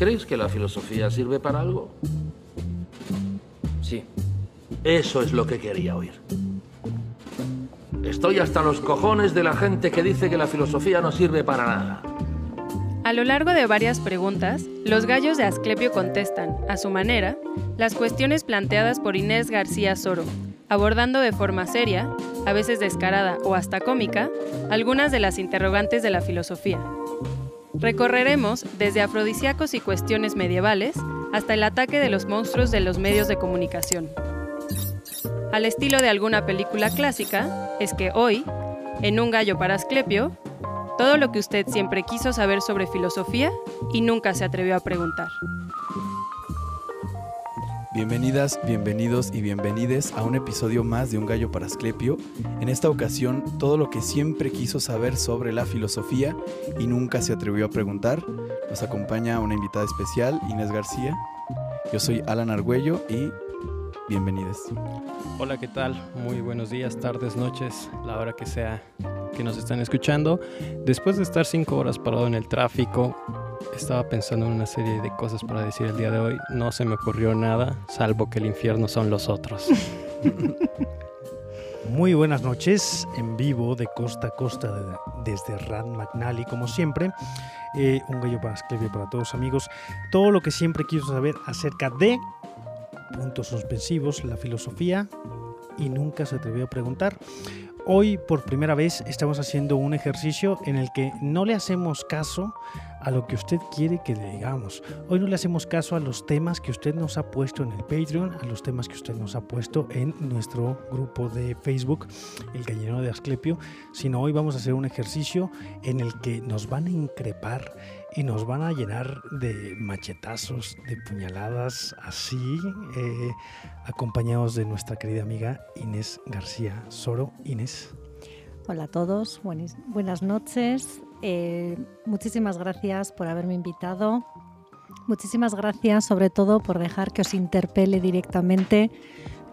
¿Creéis que la filosofía sirve para algo? Sí. Eso es lo que quería oír. Estoy hasta los cojones de la gente que dice que la filosofía no sirve para nada. A lo largo de varias preguntas, los gallos de Asclepio contestan, a su manera, las cuestiones planteadas por Inés García Soro, abordando de forma seria, a veces descarada o hasta cómica, algunas de las interrogantes de la filosofía. Recorreremos desde afrodisíacos y cuestiones medievales hasta el ataque de los monstruos de los medios de comunicación. Al estilo de alguna película clásica, es que hoy, en Un gallo para Asclepio, todo lo que usted siempre quiso saber sobre filosofía y nunca se atrevió a preguntar. Bienvenidas, bienvenidos y bienvenides a un episodio más de Un gallo para Asclepio. En esta ocasión, todo lo que siempre quiso saber sobre la filosofía y nunca se atrevió a preguntar. Nos acompaña una invitada especial, Inés García. Yo soy Alan Argüello y bienvenidos. Hola, ¿qué tal? Muy buenos días, tardes, noches, la hora que sea que nos están escuchando. Después de estar cinco horas parado en el tráfico, estaba pensando en una serie de cosas para decir el día de hoy. No se me ocurrió nada, salvo que el infierno son los otros. Muy buenas noches, en vivo de costa a costa desde Rand McNally, como siempre. Eh, un gallo para Asclepio para todos amigos. Todo lo que siempre quiso saber acerca de puntos suspensivos, la filosofía, y nunca se atrevió a preguntar. Hoy por primera vez estamos haciendo un ejercicio en el que no le hacemos caso a lo que usted quiere que le digamos. Hoy no le hacemos caso a los temas que usted nos ha puesto en el Patreon, a los temas que usted nos ha puesto en nuestro grupo de Facebook, El Gallinero de Asclepio, sino hoy vamos a hacer un ejercicio en el que nos van a increpar y nos van a llenar de machetazos, de puñaladas, así, eh, acompañados de nuestra querida amiga Inés García Soro. Inés. Hola a todos, buenas noches. Eh, muchísimas gracias por haberme invitado. Muchísimas gracias sobre todo por dejar que os interpele directamente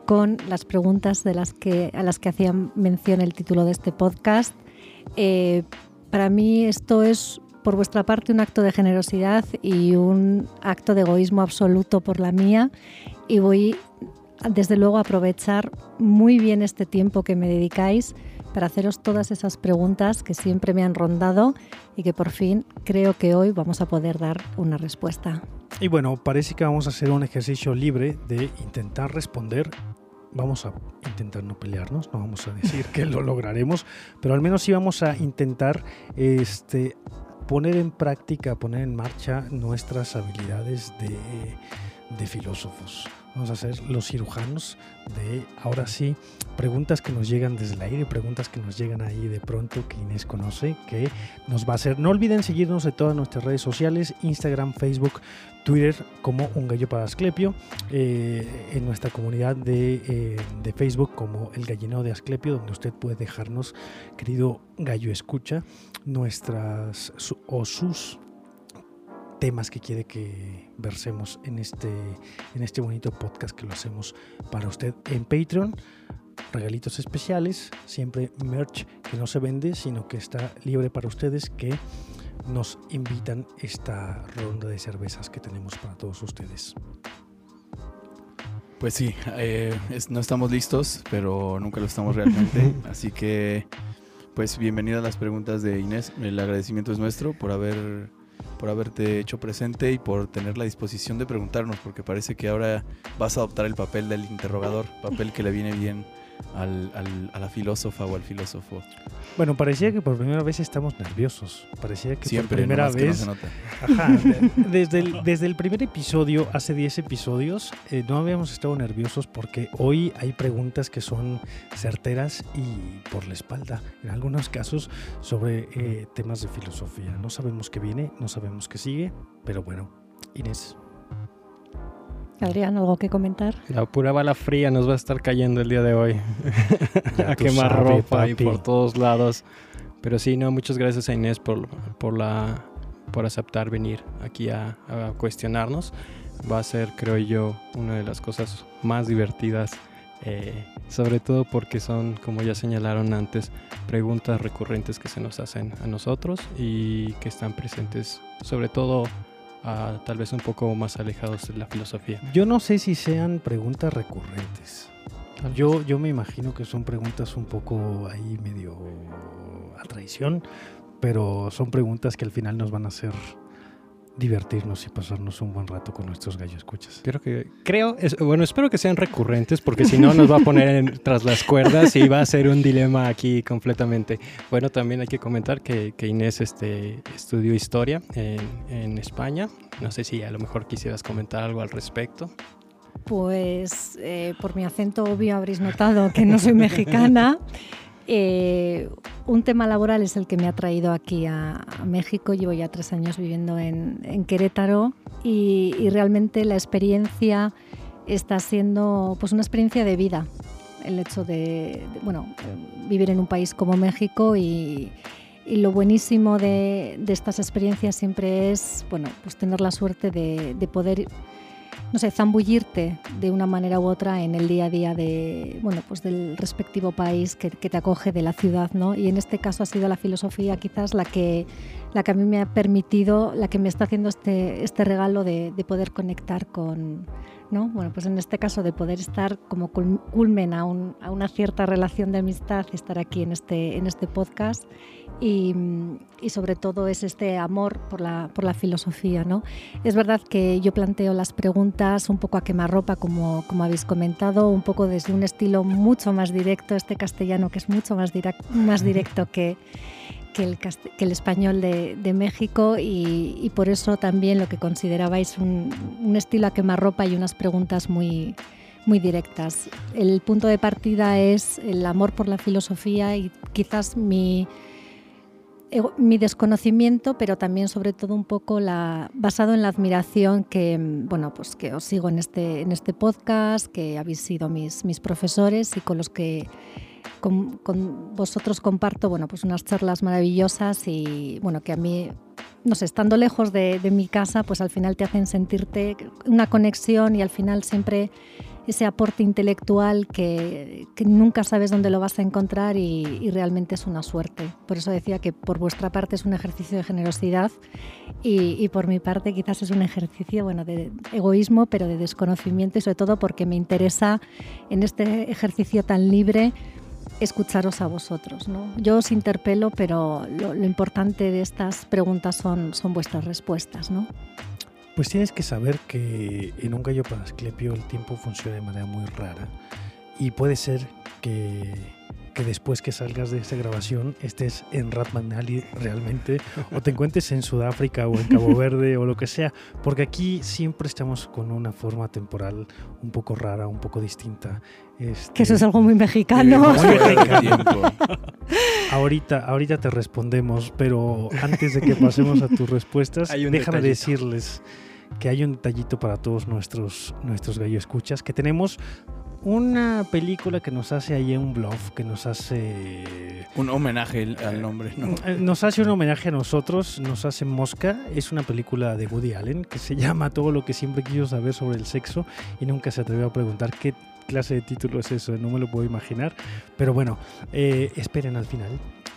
con las preguntas de las que, a las que hacía mención el título de este podcast. Eh, para mí esto es por vuestra parte un acto de generosidad y un acto de egoísmo absoluto por la mía y voy desde luego a aprovechar muy bien este tiempo que me dedicáis para haceros todas esas preguntas que siempre me han rondado y que por fin creo que hoy vamos a poder dar una respuesta. Y bueno, parece que vamos a hacer un ejercicio libre de intentar responder vamos a intentar no pelearnos, no vamos a decir que lo lograremos, pero al menos sí vamos a intentar este, poner en práctica, poner en marcha nuestras habilidades de, de filósofos. Vamos a ser los cirujanos de, ahora sí, preguntas que nos llegan desde el aire, preguntas que nos llegan ahí de pronto que Inés conoce, que nos va a hacer. No olviden seguirnos en todas nuestras redes sociales, Instagram, Facebook, Twitter, como Un Gallo para Asclepio, eh, en nuestra comunidad de, eh, de, Facebook como El Gallineo de Asclepio, donde usted puede dejarnos, querido gallo escucha, nuestras o sus temas que quiere que versemos en este, en este bonito podcast que lo hacemos para usted en Patreon. Regalitos especiales, siempre merch que no se vende, sino que está libre para ustedes que nos invitan esta ronda de cervezas que tenemos para todos ustedes. Pues sí, eh, no estamos listos, pero nunca lo estamos realmente. Así que, pues bienvenida a las preguntas de Inés. El agradecimiento es nuestro por haber por haberte hecho presente y por tener la disposición de preguntarnos, porque parece que ahora vas a adoptar el papel del interrogador, papel que le viene bien al, a la filósofa o al filósofo. Bueno, parecía que por primera vez estamos nerviosos. Parecía que Siempre, por primera vez. se nota. Ajá, desde, el, desde el primer episodio, hace 10 episodios, eh, no habíamos estado nerviosos porque hoy hay preguntas que son certeras y por la espalda, en algunos casos, sobre eh, temas de filosofía. No sabemos qué viene, no sabemos qué sigue, pero bueno, Inés. Adrián, ¿algo que comentar? La pura bala fría nos va a estar cayendo el día de hoy. a quemar ropa y por todos lados. Pero sí, no, muchas gracias a Inés por, por, la, por aceptar venir aquí a, cuestionarnos. Va a ser, creo yo, una de las cosas más divertidas. Eh, sobre todo porque son, como ya señalaron antes, preguntas recurrentes que se nos hacen a nosotros y que están presentes sobre todo tal vez un poco más alejados de la filosofía. Yo no sé si sean preguntas recurrentes. Yo, yo me imagino que son preguntas un poco ahí medio a traición, pero son preguntas que al final nos van a hacer divertirnos y pasarnos un buen rato con nuestros gallos escuchas. Creo que, creo, bueno, espero que sean recurrentes porque si no nos va a poner tras las cuerdas y va a ser un dilema aquí completamente. Bueno, también hay que comentar que, Inés este, estudió historia en, España. No sé si a lo mejor quisieras comentar algo al respecto. Pues eh, por mi acento obvio habréis notado que no soy mexicana. Eh, un tema laboral es el que me ha traído aquí a, México. Llevo ya tres años viviendo en, Querétaro y, realmente la experiencia está siendo pues una experiencia de vida. El hecho de, bueno, vivir en un país como México y, lo buenísimo de, estas experiencias siempre es bueno, pues tener la suerte de, de poder no sé, zambullirte de una manera u otra en el día a día de, bueno, pues del respectivo país que, te acoge, de la ciudad, ¿no? Y en este caso ha sido la filosofía quizás la que, la que a mí me ha permitido, la que me está haciendo este, este regalo de, poder conectar con, ¿no? Bueno, pues en este caso de poder estar como culmen a, a una cierta relación de amistad y estar aquí en este, en este podcast y, sobre todo es este amor por la, por la filosofía. ¿no? Es verdad que yo planteo las preguntas un poco a quemarropa, como, como habéis comentado, un poco desde un estilo mucho más directo, este castellano que es mucho más, más directo que, que, el, que el, español de, de México y, y, por eso también lo que considerabais un, un estilo a quemarropa y unas preguntas muy, muy directas. El punto de partida es el amor por la filosofía y quizás mi mi desconocimiento, pero también sobre todo un poco la, basado en la admiración que, bueno, pues que os sigo en este, en este podcast, que habéis sido mis, mis profesores y con los que con, vosotros comparto bueno, pues unas charlas maravillosas y bueno, que a mí, no sé, estando lejos de, mi casa, pues al final te hacen sentirte una conexión y al final siempre ese aporte intelectual que, nunca sabes dónde lo vas a encontrar y, realmente es una suerte. Por eso decía que por vuestra parte es un ejercicio de generosidad y, por mi parte quizás es un ejercicio bueno, de egoísmo, pero de desconocimiento y sobre todo porque me interesa en este ejercicio tan libre escucharos a vosotros. ¿no? Yo os interpelo, pero lo, importante de estas preguntas son, son vuestras respuestas. ¿no? Pues tienes que saber que en un gallo para Asclepio el tiempo funciona de manera muy rara y puede ser que, después que salgas de esta grabación estés en Ratmanali realmente o te encuentres en Sudáfrica o en Cabo Verde o lo que sea, porque aquí siempre estamos con una forma temporal un poco rara, un poco distinta. Este, que eso es algo muy mexicano. ahorita, ahorita te respondemos, pero antes de que pasemos a tus respuestas, déjame decirles que hay un detallito para todos nuestros, nuestros gallo escuchas, que tenemos una película que nos hace ahí un bluff, que nos hace... Un homenaje al nombre, ¿no? Eh, nos hace un homenaje a nosotros, nos hace Mosca. Es una película de Woody Allen que se llama Todo lo que siempre quiso saber sobre el sexo y nunca se atrevió a preguntar qué clase de título es eso, no me lo puedo imaginar. Pero bueno, eh, esperen al final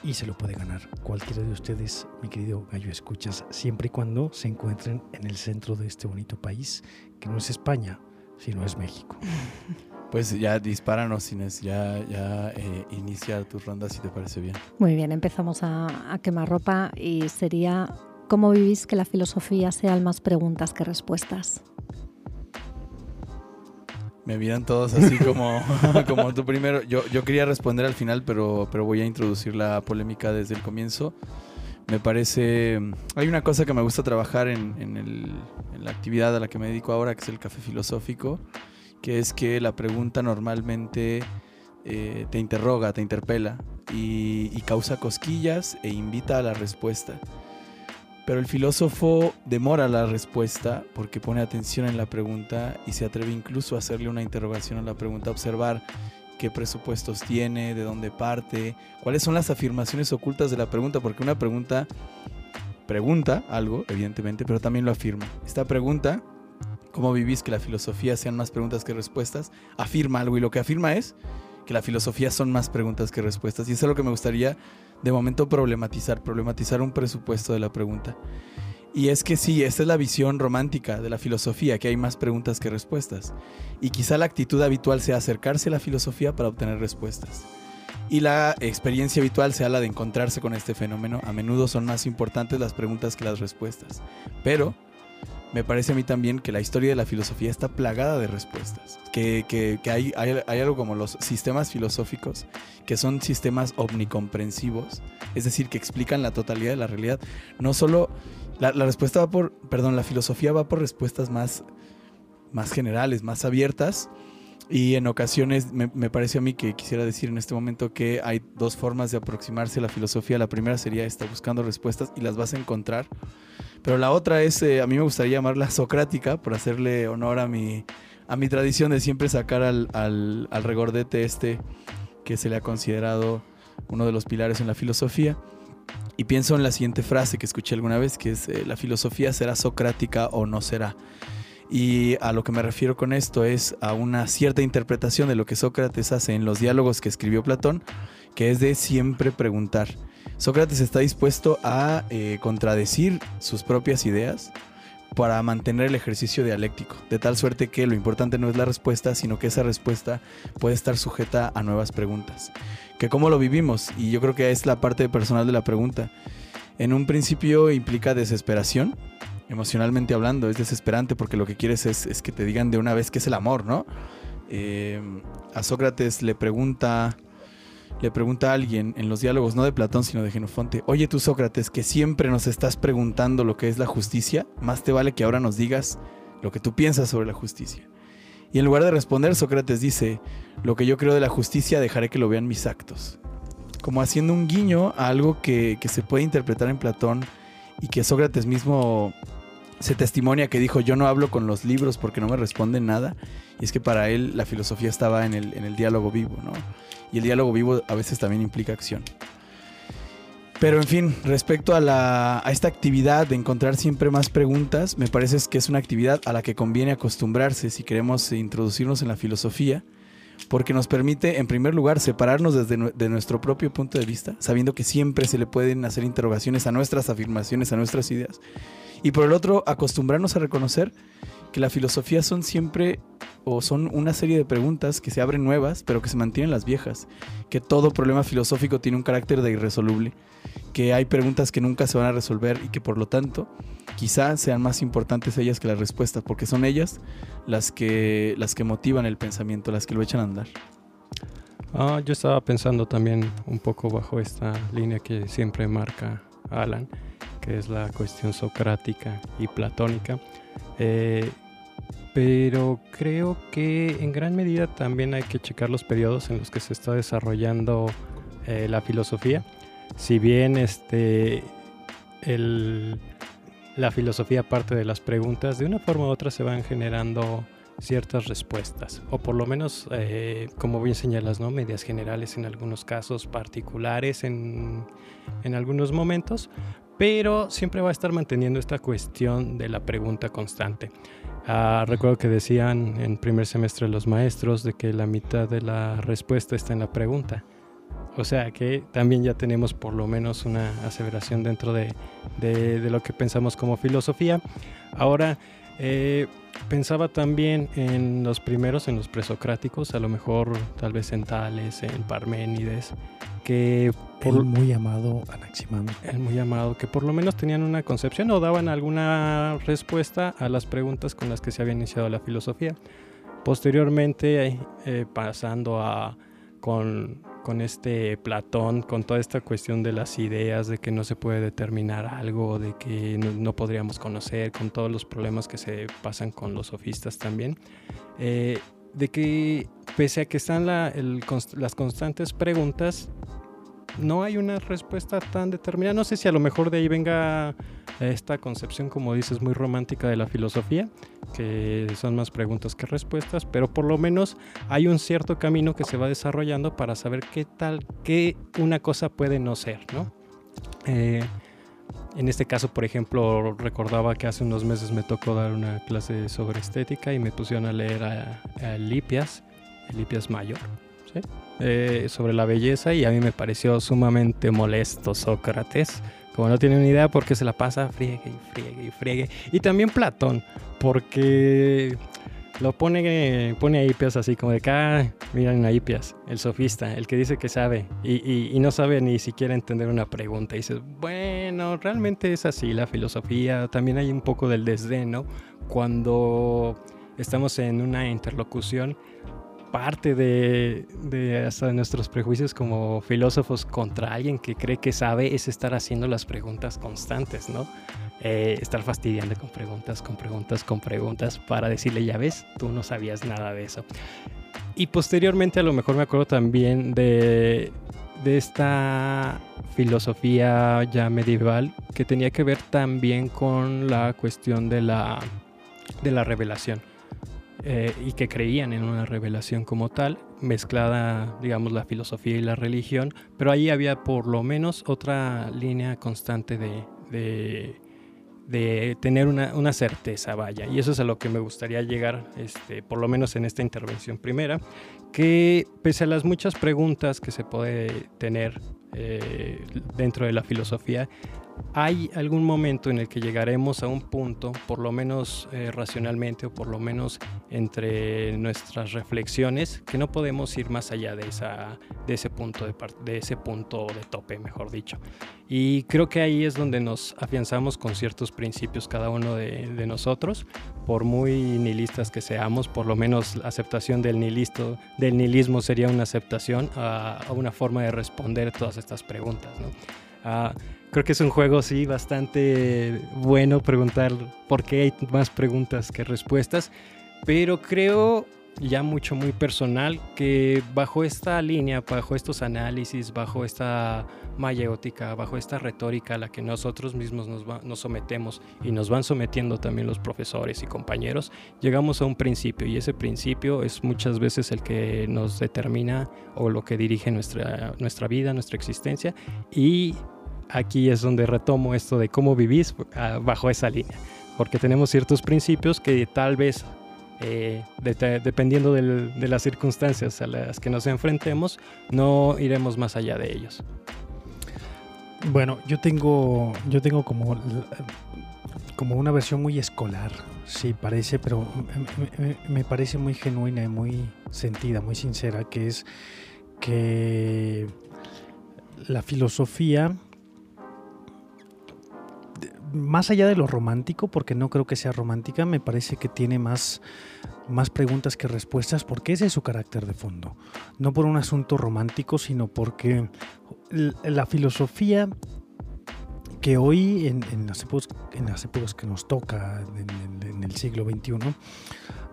y se lo puede ganar cualquiera de ustedes, mi querido Gallo Escuchas, siempre y cuando se encuentren en el centro de este bonito país, que no es España, sino es México. Pues ya dispáranos, Inés, ya, ya eh, inicia tus rondas si te parece bien. Muy bien, empezamos a, a quemar ropa y sería, ¿cómo vivís que la filosofía sea más preguntas que respuestas? Me miran todos así como, como tú primero. Yo, yo quería responder al final, pero, pero voy a introducir la polémica desde el comienzo. Me parece... Hay una cosa que me gusta trabajar en, en, el, en la actividad a la que me dedico ahora, que es el café filosófico, que es que la pregunta normalmente eh, te interroga, te interpela y causa cosquillas e invita a la respuesta. Pero el filósofo demora la respuesta porque pone atención en la pregunta y se atreve incluso a hacerle una interrogación a la pregunta, observar qué presupuestos tiene, de dónde parte, cuáles son las afirmaciones ocultas de la pregunta, porque una pregunta pregunta algo, evidentemente, pero también lo afirma. Esta pregunta, ¿cómo vivís que la filosofía sean más preguntas que respuestas? Afirma algo y lo que afirma es que la filosofía son más preguntas que respuestas. Y eso es lo que me gustaría de momento problematizar, problematizar un presupuesto de la pregunta. Y es que sí, esta es la visión romántica de la filosofía, que hay más preguntas que respuestas. Y quizá la actitud habitual sea acercarse a la filosofía para obtener respuestas. Y la experiencia habitual sea la de encontrarse con este fenómeno. A menudo son más importantes las preguntas que las respuestas. Pero me parece a mí también que la historia de la filosofía está plagada de respuestas. Que, hay, hay, algo como los sistemas filosóficos, que son sistemas omnicomprensivos, es decir, que explican la totalidad de la realidad. No solo la, respuesta va por, perdón, la filosofía va por respuestas más, más generales, más abiertas. Y en ocasiones me, parece a mí que quisiera decir en este momento que hay dos formas de aproximarse a la filosofía. La primera sería esta, buscando respuestas y las vas a encontrar. Pero la otra es, eh, a mí me gustaría llamarla socrática, por hacerle honor a mi, a mi tradición de siempre sacar al, al, al regordete este que se le ha considerado uno de los pilares en la filosofía. Y pienso en la siguiente frase que escuché alguna vez, que es, eh, la filosofía será socrática o no será. Y a lo que me refiero con esto es a una cierta interpretación de lo que Sócrates hace en los diálogos que escribió Platón, que es de siempre preguntar. Sócrates está dispuesto a eh, contradecir sus propias ideas para mantener el ejercicio dialéctico, de tal suerte que lo importante no es la respuesta, sino que esa respuesta puede estar sujeta a nuevas preguntas que cómo lo vivimos. Y yo creo que es la parte personal de la pregunta. En un principio implica desesperación, emocionalmente hablando, es desesperante porque lo que quieres es, que te digan de una vez qué es el amor, ¿no? Eh, a Sócrates le pregunta, le pregunta a alguien en los diálogos, no de Platón, sino de Genofonte, oye tú Sócrates, que siempre nos estás preguntando lo que es la justicia, más te vale que ahora nos digas lo que tú piensas sobre la justicia. Y en lugar de responder, Sócrates dice, lo que yo creo de la justicia dejaré que lo vean mis actos. Como haciendo un guiño a algo que, se puede interpretar en Platón y que Sócrates mismo se testimonia que dijo, yo no hablo con los libros porque no me responden nada. Y es que para él la filosofía estaba en el, en el diálogo vivo, ¿no? Y el diálogo vivo a veces también implica acción. Pero en fin, respecto a, la, a esta actividad de encontrar siempre más preguntas, me parece que es una actividad a la que conviene acostumbrarse si queremos introducirnos en la filosofía, porque nos permite, en primer lugar, separarnos desde de nuestro propio punto de vista, sabiendo que siempre se le pueden hacer interrogaciones a nuestras afirmaciones, a nuestras ideas, y por el otro, acostumbrarnos a reconocer que la filosofía son siempre o son una serie de preguntas que se abren nuevas, pero que se mantienen las viejas, que todo problema filosófico tiene un carácter de irresoluble. Que hay preguntas que nunca se van a resolver y que por lo tanto quizás sean más importantes ellas que las respuestas, porque son ellas las que, las que motivan el pensamiento, las que lo echan a andar. Ah, yo estaba pensando también un poco bajo esta línea que siempre marca Alan, es la cuestión socrática y platónica. Eh, pero creo que en gran medida también hay que checar los periodos en los que se está desarrollando eh, la filosofía si bien este, la filosofía parte de las preguntas, de una forma u otra se van generando ciertas respuestas, o por lo menos, eh, como bien señalas, ¿no? medias generales en algunos casos, particulares en, algunos momentos, pero siempre va a estar manteniendo esta cuestión de la pregunta constante. Ah, recuerdo que decían en primer semestre los maestros de que la mitad de la respuesta está en la pregunta. O sea que también ya tenemos por lo menos una aseveración dentro de, lo que pensamos como filosofía. Ahora, eh, pensaba también en los primeros, en los presocráticos, a lo mejor tal vez en Tales, en Parménides, que... Por, el muy amado Anaximandro. El muy amado, que por lo menos tenían una concepción o daban alguna respuesta a las preguntas con las que se había iniciado la filosofía. Posteriormente, eh, pasando a con con este Platón, con toda esta cuestión de las ideas, de que no se puede determinar algo, de que no, podríamos conocer, con todos los problemas que se pasan con los sofistas también, eh, de que pese a que están las constantes preguntas, no hay una respuesta tan determinada. No sé si a lo mejor de ahí venga esta concepción, como dices, muy romántica de la filosofía, que son más preguntas que respuestas, pero por lo menos hay un cierto camino que se va desarrollando para saber qué tal, qué una cosa puede no ser, ¿no? Eh, en este caso, por ejemplo, recordaba que hace unos meses me tocó dar una clase sobre estética y me pusieron a leer a, a Lipias, Lipias Mayor, Eh, sobre la belleza y a mí me pareció sumamente molesto Sócrates como no tiene ni idea porque se la pasa friegue y friegue y friegue. Y también Platón, porque lo pone, pone a Hipias así como de acá, ah, miren a Hipias, el sofista, el que dice que sabe y, no sabe ni siquiera entender una pregunta. Y dices, bueno, realmente es así la filosofía. También hay un poco del desdén, ¿no? Cuando estamos en una interlocución parte de, hasta nuestros prejuicios como filósofos contra alguien que cree que sabe es estar haciendo las preguntas constantes, ¿no? Eh, estar fastidiando con preguntas, con preguntas, con preguntas para decirle, ya ves, tú no sabías nada de eso. Y posteriormente a lo mejor me acuerdo también de, de esta filosofía ya medieval que tenía que ver también con la cuestión de la, de la revelación eh, y que creían en una revelación como tal, mezclada, digamos, la filosofía y la religión, pero ahí había por lo menos otra línea constante de, de, tener una, una, certeza, vaya, y eso es a lo que me gustaría llegar, este, por lo menos en esta intervención primera, que pese a las muchas preguntas que se puede tener eh, dentro de la filosofía, hay algún momento en el que llegaremos a un punto, por lo menos eh, racionalmente o por lo menos entre nuestras reflexiones, que no podemos ir más allá de, esa, de, ese, punto de, de ese punto de tope, mejor dicho. Y creo que ahí es donde nos afianzamos con ciertos principios cada uno de, nosotros, por muy nihilistas que seamos, por lo menos la aceptación del, nihilismo sería una aceptación a, una forma de responder todas estas preguntas. ¿no? Ah, creo que es un juego, sí, bastante bueno preguntar por qué hay más preguntas que respuestas, pero creo ya mucho, muy personal, que bajo esta línea, bajo estos análisis, bajo esta mayéutica, bajo esta retórica a la que nosotros mismos nos, nos, sometemos y nos van sometiendo también los profesores y compañeros, llegamos a un principio y ese principio es muchas veces el que nos determina o lo que dirige nuestra, nuestra vida, nuestra existencia y aquí es donde retomo esto de cómo vivís ah, bajo esa línea, porque tenemos ciertos principios que tal vez, eh, dependiendo de las circunstancias a las que nos enfrentemos, no iremos más allá de ellos. Bueno, yo tengo, yo tengo como, como una versión muy escolar, sí parece, pero me parece muy genuina y muy sentida, muy sincera, que es que la filosofía más allá de lo romántico, porque no creo que sea romántica, me parece que tiene más, más preguntas que respuestas, porque ese es su carácter de fondo. No por un asunto romántico, sino porque la filosofía que hoy, en, las, épocas, en las, épocas, que nos toca, en, el siglo XXI,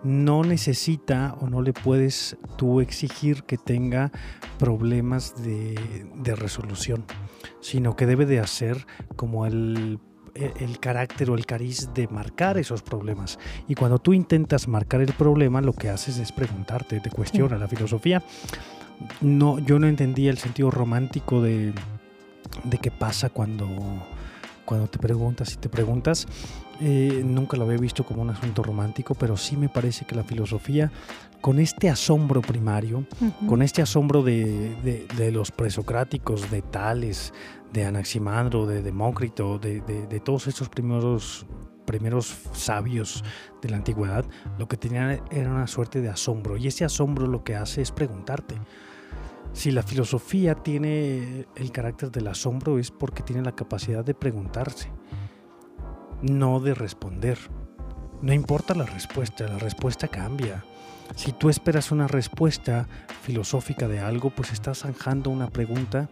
no necesita o no le puedes tú exigir que tenga problemas de, de resolución, sino que debe de hacer como el el carácter o el cariz de marcar esos problemas. Y cuando tú intentas marcar el problema, lo que haces es preguntarte, te cuestiona la filosofía. No, yo no entendía el sentido romántico de, de qué pasa cuando, cuando te preguntas y te preguntas. Eh, nunca lo había visto como un asunto romántico, pero sí me parece que la filosofía, con este asombro primario, con este asombro de, de, de, los presocráticos, de Tales, de Anaximandro, de Demócrito, de, de, todos estos primeros, primeros sabios de la antigüedad, lo que tenían era una suerte de asombro. Y ese asombro lo que hace es preguntarte. Si la filosofía tiene el carácter del asombro es porque tiene la capacidad de preguntarse, no de responder. No importa la respuesta, la respuesta cambia. Si tú esperas una respuesta filosófica de algo, pues estás zanjando una pregunta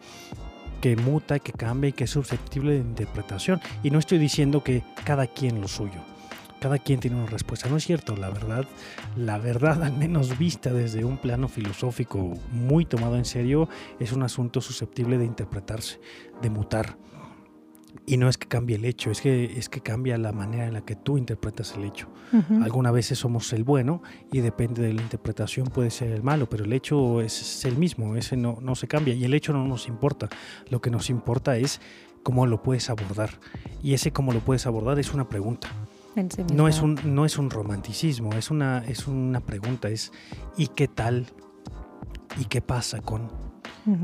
que muta, que cambia y que es susceptible de interpretación. Y no estoy diciendo que cada quien lo suyo. Cada quien tiene una respuesta. No es cierto, la verdad, la verdad al menos vista desde un plano filosófico muy tomado en serio, es un asunto susceptible de interpretarse, de mutar. Y no es que cambie el hecho, es que, es que cambia la manera en la que tú interpretas el hecho. Algunas veces somos el bueno y depende de la interpretación puede ser el malo, pero el hecho es el mismo, ese no, no se cambia y el hecho no nos importa. Lo que nos importa es cómo lo puedes abordar. Y ese cómo lo puedes abordar es una pregunta. no es un, no es un romanticismo, es una, es una pregunta, es ¿y qué tal? ¿Y qué pasa con?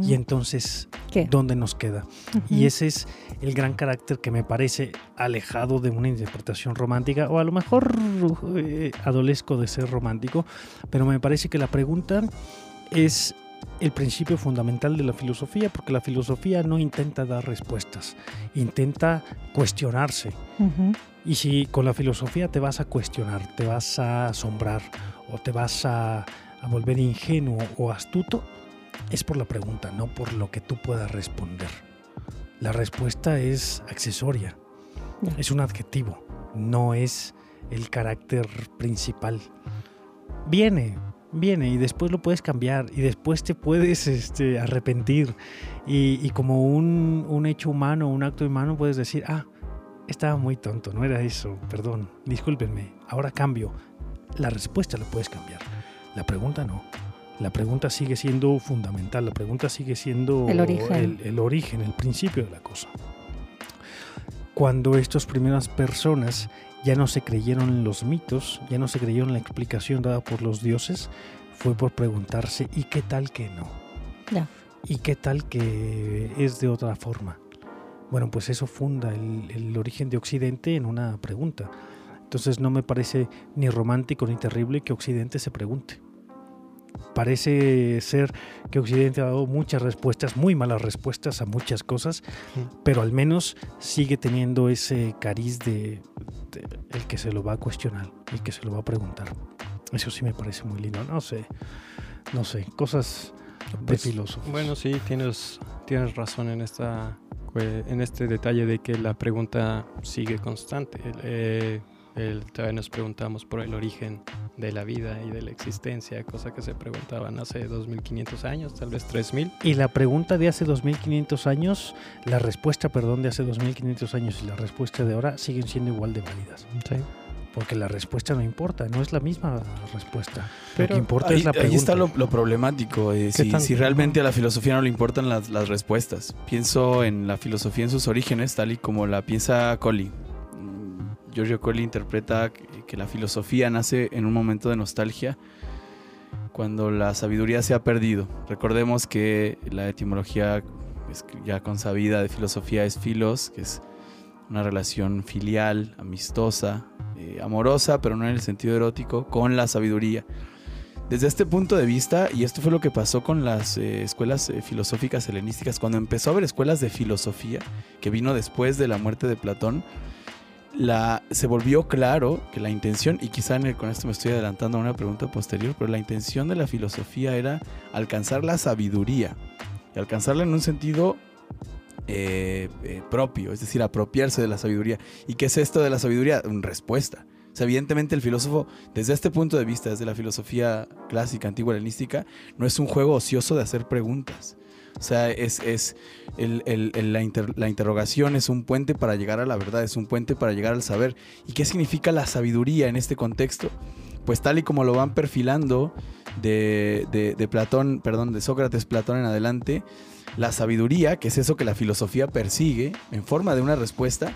Y entonces, ¿dónde nos queda? Y ese es el gran carácter que me parece alejado de una interpretación romántica, o a lo mejor eh, adolesco de ser romántico, pero me parece que la pregunta es el principio fundamental de la filosofía, porque la filosofía no intenta dar respuestas, intenta cuestionarse. Y si con la filosofía te vas a cuestionar, te vas a asombrar o te vas a, a volver ingenuo o astuto, es por la pregunta, no por lo que tú puedas responder. La respuesta es accesoria, es un adjetivo, no es el carácter principal. Viene, viene y después lo puedes cambiar y después te puedes este, arrepentir y, como un, un, hecho humano, un acto humano puedes decir, ah, estaba muy tonto, no era eso, perdón, discúlpenme, ahora cambio. La respuesta la puedes cambiar, la pregunta no. La pregunta sigue siendo fundamental, la pregunta sigue siendo el origen, el, origen, el principio de la cosa. Cuando estas primeras personas ya no se creyeron en los mitos, ya no se creyeron en la explicación dada por los dioses, fue por preguntarse, ¿y qué tal que no? ¿Y qué tal que es de otra forma? Bueno, pues eso funda el, el, origen de Occidente en una pregunta. Entonces no me parece ni romántico ni terrible que Occidente se pregunte. Parece ser que Occidente ha dado muchas respuestas, muy malas respuestas a muchas cosas, pero al menos sigue teniendo ese cariz de, el que se lo va a cuestionar, el que se lo va a preguntar. Eso sí me parece muy lindo. No sé, no sé, cosas de pues, filósofos. Bueno, sí, tienes, tienes razón en esta en este detalle de que la pregunta sigue constante. Eh, el, todavía nos preguntamos por el origen de la vida y de la existencia, cosa que se preguntaban hace 2500 años, tal vez 3000. Y la pregunta de hace 2500 años, la respuesta, perdón, de hace 2500 años y la respuesta de ahora siguen siendo igual de válidas. Sí. Porque la respuesta no importa, no es la misma respuesta. Pero lo que importa es la pregunta. Ahí está lo, problemático. Eh, si, realmente a la filosofía no le importan las, las respuestas. Pienso en la filosofía en sus orígenes, tal y como la piensa Colli Giorgio Colli interpreta que la filosofía nace en un momento de nostalgia cuando la sabiduría se ha perdido. Recordemos que la etimología ya consabida de filosofía es filos, que es una relación filial, amistosa, eh, amorosa, pero no en el sentido erótico, con la sabiduría. Desde este punto de vista, y esto fue lo que pasó con las eh, escuelas eh, filosóficas helenísticas, cuando empezó a haber escuelas de filosofía, que vino después de la muerte de Platón, la, se volvió claro que la intención, y quizá con esto me estoy adelantando a una pregunta posterior, pero la intención de la filosofía era alcanzar la sabiduría y alcanzarla en un sentido eh, eh, propio, es decir, apropiarse de la sabiduría. ¿Y qué es esto de la sabiduría? Una respuesta. evidentemente el filósofo, desde este punto de vista, desde la filosofía clásica, antigua, helenística, no es un juego ocioso de hacer preguntas. O sea, es, es la, interrogación es un puente para llegar a la verdad, es un puente para llegar al saber. ¿Y qué significa la sabiduría en este contexto? Pues tal y como lo van perfilando de, de Platón, perdón, de Sócrates, Platón en adelante, la sabiduría, que es eso que la filosofía persigue en forma de una respuesta,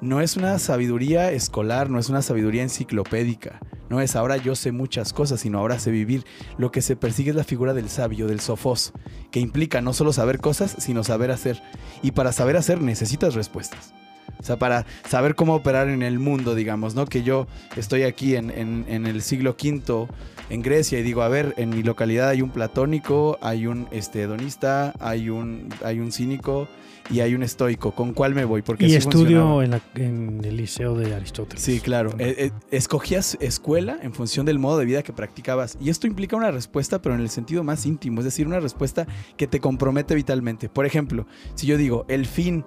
no es una sabiduría escolar, no es una sabiduría enciclopédica, no es ahora yo sé muchas cosas, sino ahora sé vivir. Lo que se persigue es la figura del sabio, del sofós, que implica no solo saber cosas, sino saber hacer. Y para saber hacer necesitas respuestas. O sea, para saber cómo operar en el mundo, digamos, ¿no? Que yo estoy aquí en, el siglo V en Grecia y digo, a ver, en mi localidad hay un platónico, hay un este, hedonista, hay un, hay un cínico y hay un estoico. ¿Con cuál me voy? Porque y estudio en, el liceo de Aristóteles. Sí, claro. Eh, eh, escogías escuela en función del modo de vida que practicabas. Y esto implica una respuesta, pero en el sentido más íntimo, es decir, una respuesta que te compromete vitalmente. Por ejemplo, si yo digo, el fin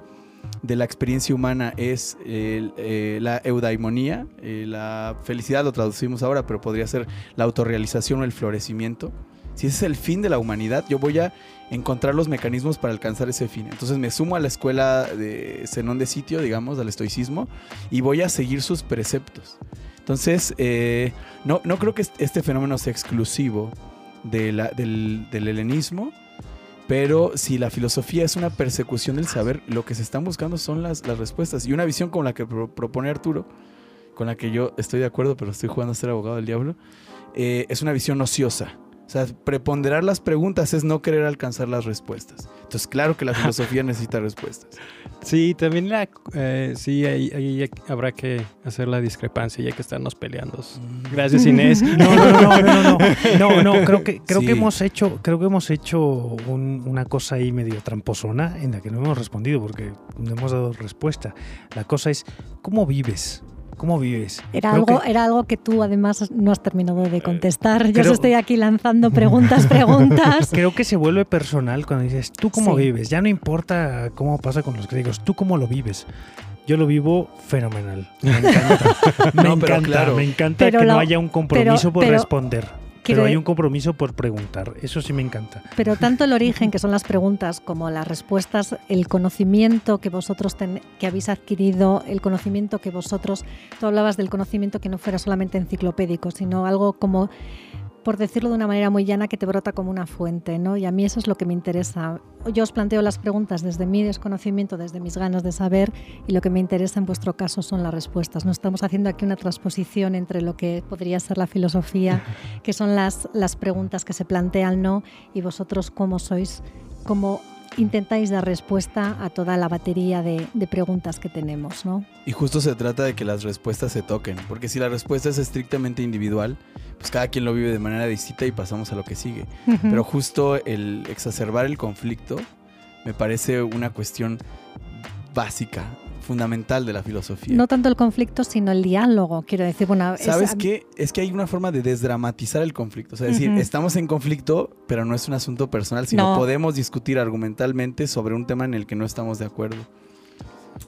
de la experiencia humana es eh, la eudaimonía, la felicidad lo traducimos ahora, pero podría ser la autorrealización o el florecimiento si ese es el fin de la humanidad, yo voy a encontrar los mecanismos para alcanzar ese fin. Entonces me sumo a la escuela de Zenón de sitio, digamos, al estoicismo, y voy a seguir sus preceptos. Entonces, eh, no, no creo que este fenómeno sea exclusivo del, helenismo, pero si la filosofía es una persecución del saber, lo que se están buscando son las, respuestas. Y una visión como la que propone Arturo, con la que yo estoy de acuerdo, pero estoy jugando a ser abogado del diablo, eh, es una visión ociosa sea, preponderar las preguntas es no querer alcanzar las respuestas. Entonces, claro que la filosofía necesita respuestas. Sí, también la, eh, sí, ahí, habrá que hacer la discrepancia y hay que estarnos peleando. Mm. Gracias, Inés. No, no, no, no, no, no, creo que creo que hemos hecho, creo que hemos hecho una cosa ahí medio tramposona en la que no hemos respondido porque no hemos dado respuesta. La cosa es ¿cómo vives? ¿Cómo vives? Era algo, que... era algo que tú además no has terminado de contestar. Yo estoy aquí lanzando preguntas, preguntas. Creo que se vuelve personal cuando dices, ¿tú cómo vives? Ya no importa cómo pasa con los griegos, ¿tú cómo lo vives? Yo lo vivo fenomenal. Me encanta. Me encanta, me encanta que no haya un compromiso por responder pero hay un compromiso por preguntar. Eso sí me encanta. Pero tanto el origen, que son las preguntas, como las respuestas, el conocimiento que vosotros que habéis adquirido, el conocimiento que vosotros, tú hablabas del conocimiento que no fuera solamente enciclopédico, sino algo como por decirlo de una manera muy llana, que te brota como una fuente, ¿no? Y a mí eso es lo que me interesa. Yo os planteo las preguntas desde mi desconocimiento, desde mis ganas de saber, y lo que me interesa en vuestro caso son las respuestas. No estamos haciendo aquí una transposición entre lo que podría ser la filosofía, que son las, las preguntas que se plantean, ¿no? Y vosotros cómo sois, cómo intentáis dar respuesta a toda la batería de, preguntas que tenemos, ¿no? Y justo se trata de que las respuestas se toquen, porque si la respuesta es estrictamente individual, pues cada quien lo vive de manera distinta y pasamos a lo que sigue. Pero justo el exacerbar el conflicto me parece una cuestión básica fundamental de la filosofía. No tanto el conflicto, sino el diálogo, quiero decir. Bueno, ¿Sabes qué? Es que hay una forma de desdramatizar el conflicto. O sea, decir, estamos en conflicto, pero no es un asunto personal, sino podemos discutir argumentalmente sobre un tema en el que no estamos de acuerdo.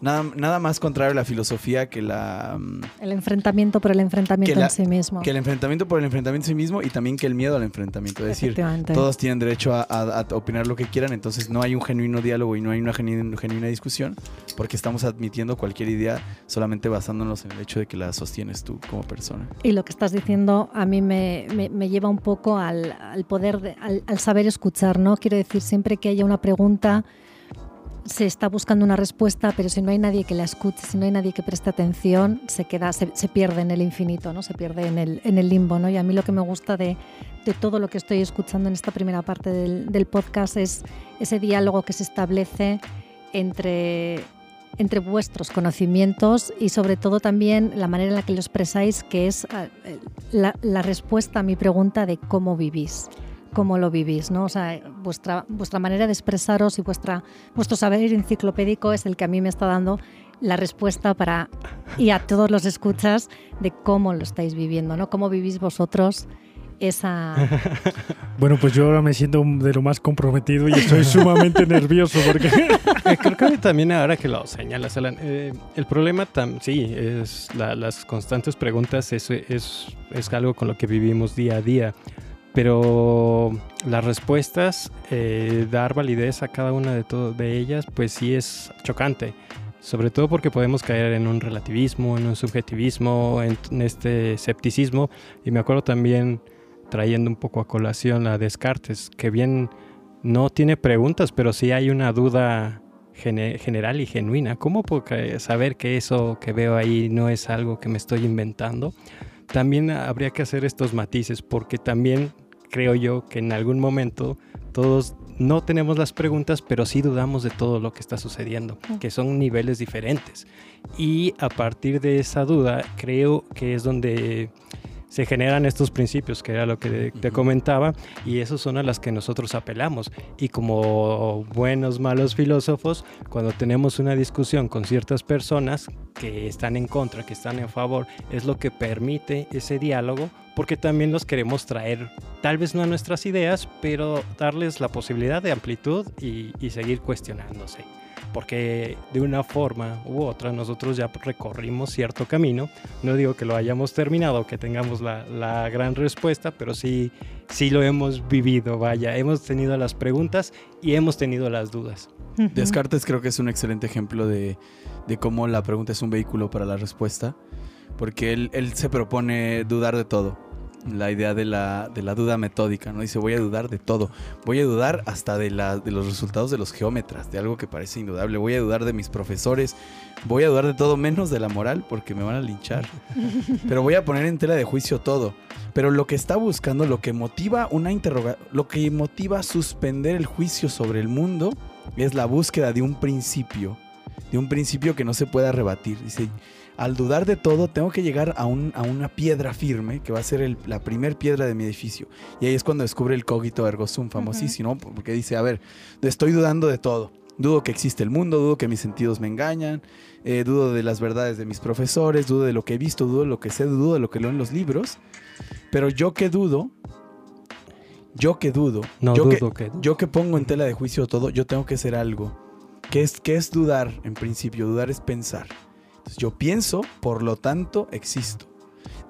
Nada, nada más contrario a la filosofía que la... Mm, el enfrentamiento por el enfrentamiento en sí mismo. Que el enfrentamiento por el enfrentamiento en sí mismo y también que el miedo al enfrentamiento. Es decir, todos tienen derecho a, opinar lo que quieran, entonces no hay un genuino diálogo y no hay una genuina, discusión porque estamos admitiendo cualquier idea solamente basándonos en el hecho de que la sostienes tú como persona. Y lo que estás diciendo a mí me, lleva un poco al, poder, al, al saber escuchar, ¿no? Quiero decir, siempre que haya una pregunta se está buscando una respuesta, pero si no hay nadie que la escuche, si no hay nadie que preste atención, se queda, se, pierde en el infinito, ¿no? Se pierde en el, en el limbo, ¿no? Y a mí lo que me gusta de, de todo lo que estoy escuchando en esta primera parte del, podcast es ese diálogo que se establece entre, entre vuestros conocimientos y sobre todo también la manera en la que lo expresáis, que es eh, la respuesta a mi pregunta de cómo vivís cómo lo vivís, ¿no? O sea, vuestra, vuestra manera de expresaros y vuestra, vuestro saber enciclopédico es el que a mí me está dando la respuesta para y a todos los escuchas de cómo lo estáis viviendo, ¿no? Cómo vivís vosotros esa... Bueno, pues yo ahora me siento de lo más comprometido y estoy sumamente nervioso porque... Eh, creo que también ahora que lo señalas, Alan, eh, el problema tam, sí, es las constantes preguntas, es, es, es algo con lo que vivimos día a día pero las respuestas, eh, dar validez a cada una de, de ellas, pues sí es chocante. Sobre todo porque podemos caer en un relativismo, en un subjetivismo, en, este escepticismo. Y me acuerdo también, trayendo un poco a colación a Descartes, que bien no tiene preguntas, pero sí hay una duda general y genuina. ¿Cómo puedo saber que eso que veo ahí no es algo que me estoy inventando? También habría que hacer estos matices, porque también creo yo que en algún momento todos no tenemos las preguntas, pero sí dudamos de todo lo que está sucediendo, que son niveles diferentes. Y a partir de esa duda, creo que es donde se generan estos principios, que era lo que te comentaba, y esos son a las que nosotros apelamos. Y como buenos, malos filósofos, cuando tenemos una discusión con ciertas personas que están en contra, que están en favor, es lo que permite ese diálogo, porque también los queremos traer, tal vez no a nuestras ideas, pero darles la posibilidad de amplitud y, y seguir cuestionándose porque de una forma u otra nosotros ya recorrimos cierto camino. No digo que lo hayamos terminado, que tengamos la, gran respuesta, pero sí, sí lo hemos vivido, vaya, hemos tenido las preguntas y hemos tenido las dudas. Descartes creo que es un excelente ejemplo de, cómo la pregunta es un vehículo para la respuesta, porque él, él se propone dudar de todo la idea de la, de la duda metódica, ¿no? Dice, voy a dudar de todo. Voy a dudar hasta de, la, de los resultados de los geómetras, de algo que parece indudable. Voy a dudar de mis profesores. Voy a dudar de todo menos de la moral porque me van a linchar. Pero voy a poner en tela de juicio todo. Pero lo que está buscando, lo que motiva una interroga lo que motiva suspender el juicio sobre el mundo es la búsqueda de un principio. De un principio que no se pueda rebatir. Dice, al dudar de todo, tengo que llegar a, una piedra firme, que va a ser la primer piedra de mi edificio. Y ahí es cuando descubre el cogito ergo sum, famosísimo, porque dice, a ver, estoy dudando de todo. Dudo que existe el mundo, dudo que mis sentidos me engañan, eh, dudo de las verdades de mis profesores, dudo de lo que he visto, dudo de lo que sé, dudo de lo que leo en los libros. Pero yo que dudo, yo que dudo, yo, que, yo que pongo en tela de juicio todo, yo tengo que hacer algo. ¿Qué es, qué es dudar en principio? Dudar es pensar yo pienso, por lo tanto existo.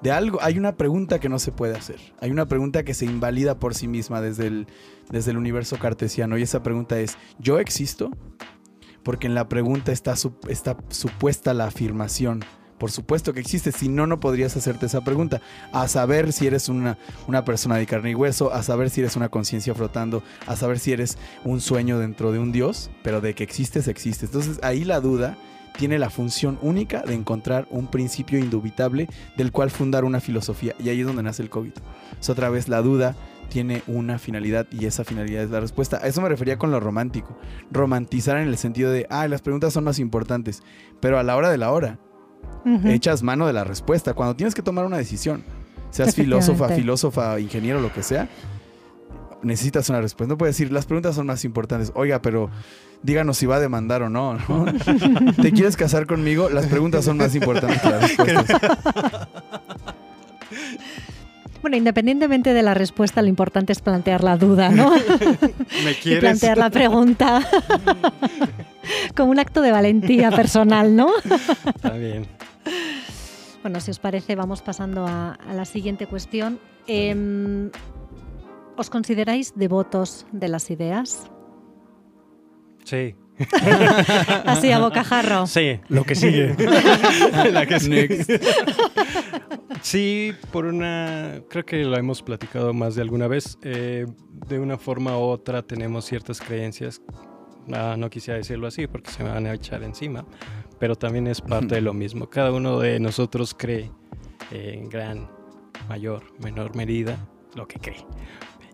De algo, hay una pregunta que no se puede hacer. Hay una pregunta que se invalida por sí misma desde el, desde el universo cartesiano. Y esa pregunta es, ¿yo existo? Porque en la pregunta está, está supuesta la afirmación. Por supuesto que existe, si no, no podrías hacerte esa pregunta. A saber si eres una, una persona de carne y hueso, a saber si eres una conciencia flotando, a saber si eres un sueño dentro de un Dios, pero de que existes, existes. Entonces ahí la duda tiene la función única de encontrar un principio indubitable del cual fundar una filosofía. Y ahí es donde nace el COVID. Es otra vez la duda tiene una finalidad y esa finalidad es la respuesta. A eso me refería con lo romántico. Romantizar en el sentido de, ah, las preguntas son más importantes, pero a la hora de la hora, echas mano de la respuesta. Cuando tienes que tomar una decisión, seas filósofa, filósofa, ingeniero, lo que sea, necesitas una respuesta. No puedes decir, las preguntas son más importantes. Oiga, pero díganos si va a demandar o no, ¿Te quieres casar conmigo? Las preguntas son más importantes que las respuestas. Bueno, independientemente de la respuesta, lo importante es plantear la duda, ¿no? ¿Me quieres? Y plantear la pregunta como un acto de valentía personal, ¿no? Está bien. Bueno, si os parece, vamos pasando a, la siguiente cuestión. Em, ¿Os consideráis devotos de las ideas? Sí. Así a bocajarro. Sí. Lo que sigue. La que sigue. Sí, por una. Creo que lo hemos platicado más de alguna vez. Eh, de una forma u otra tenemos ciertas creencias. Ah, no quisiera decirlo así porque se me van a echar encima. Pero también es parte de lo mismo. Cada uno de nosotros cree en gran, mayor, menor medida lo que cree.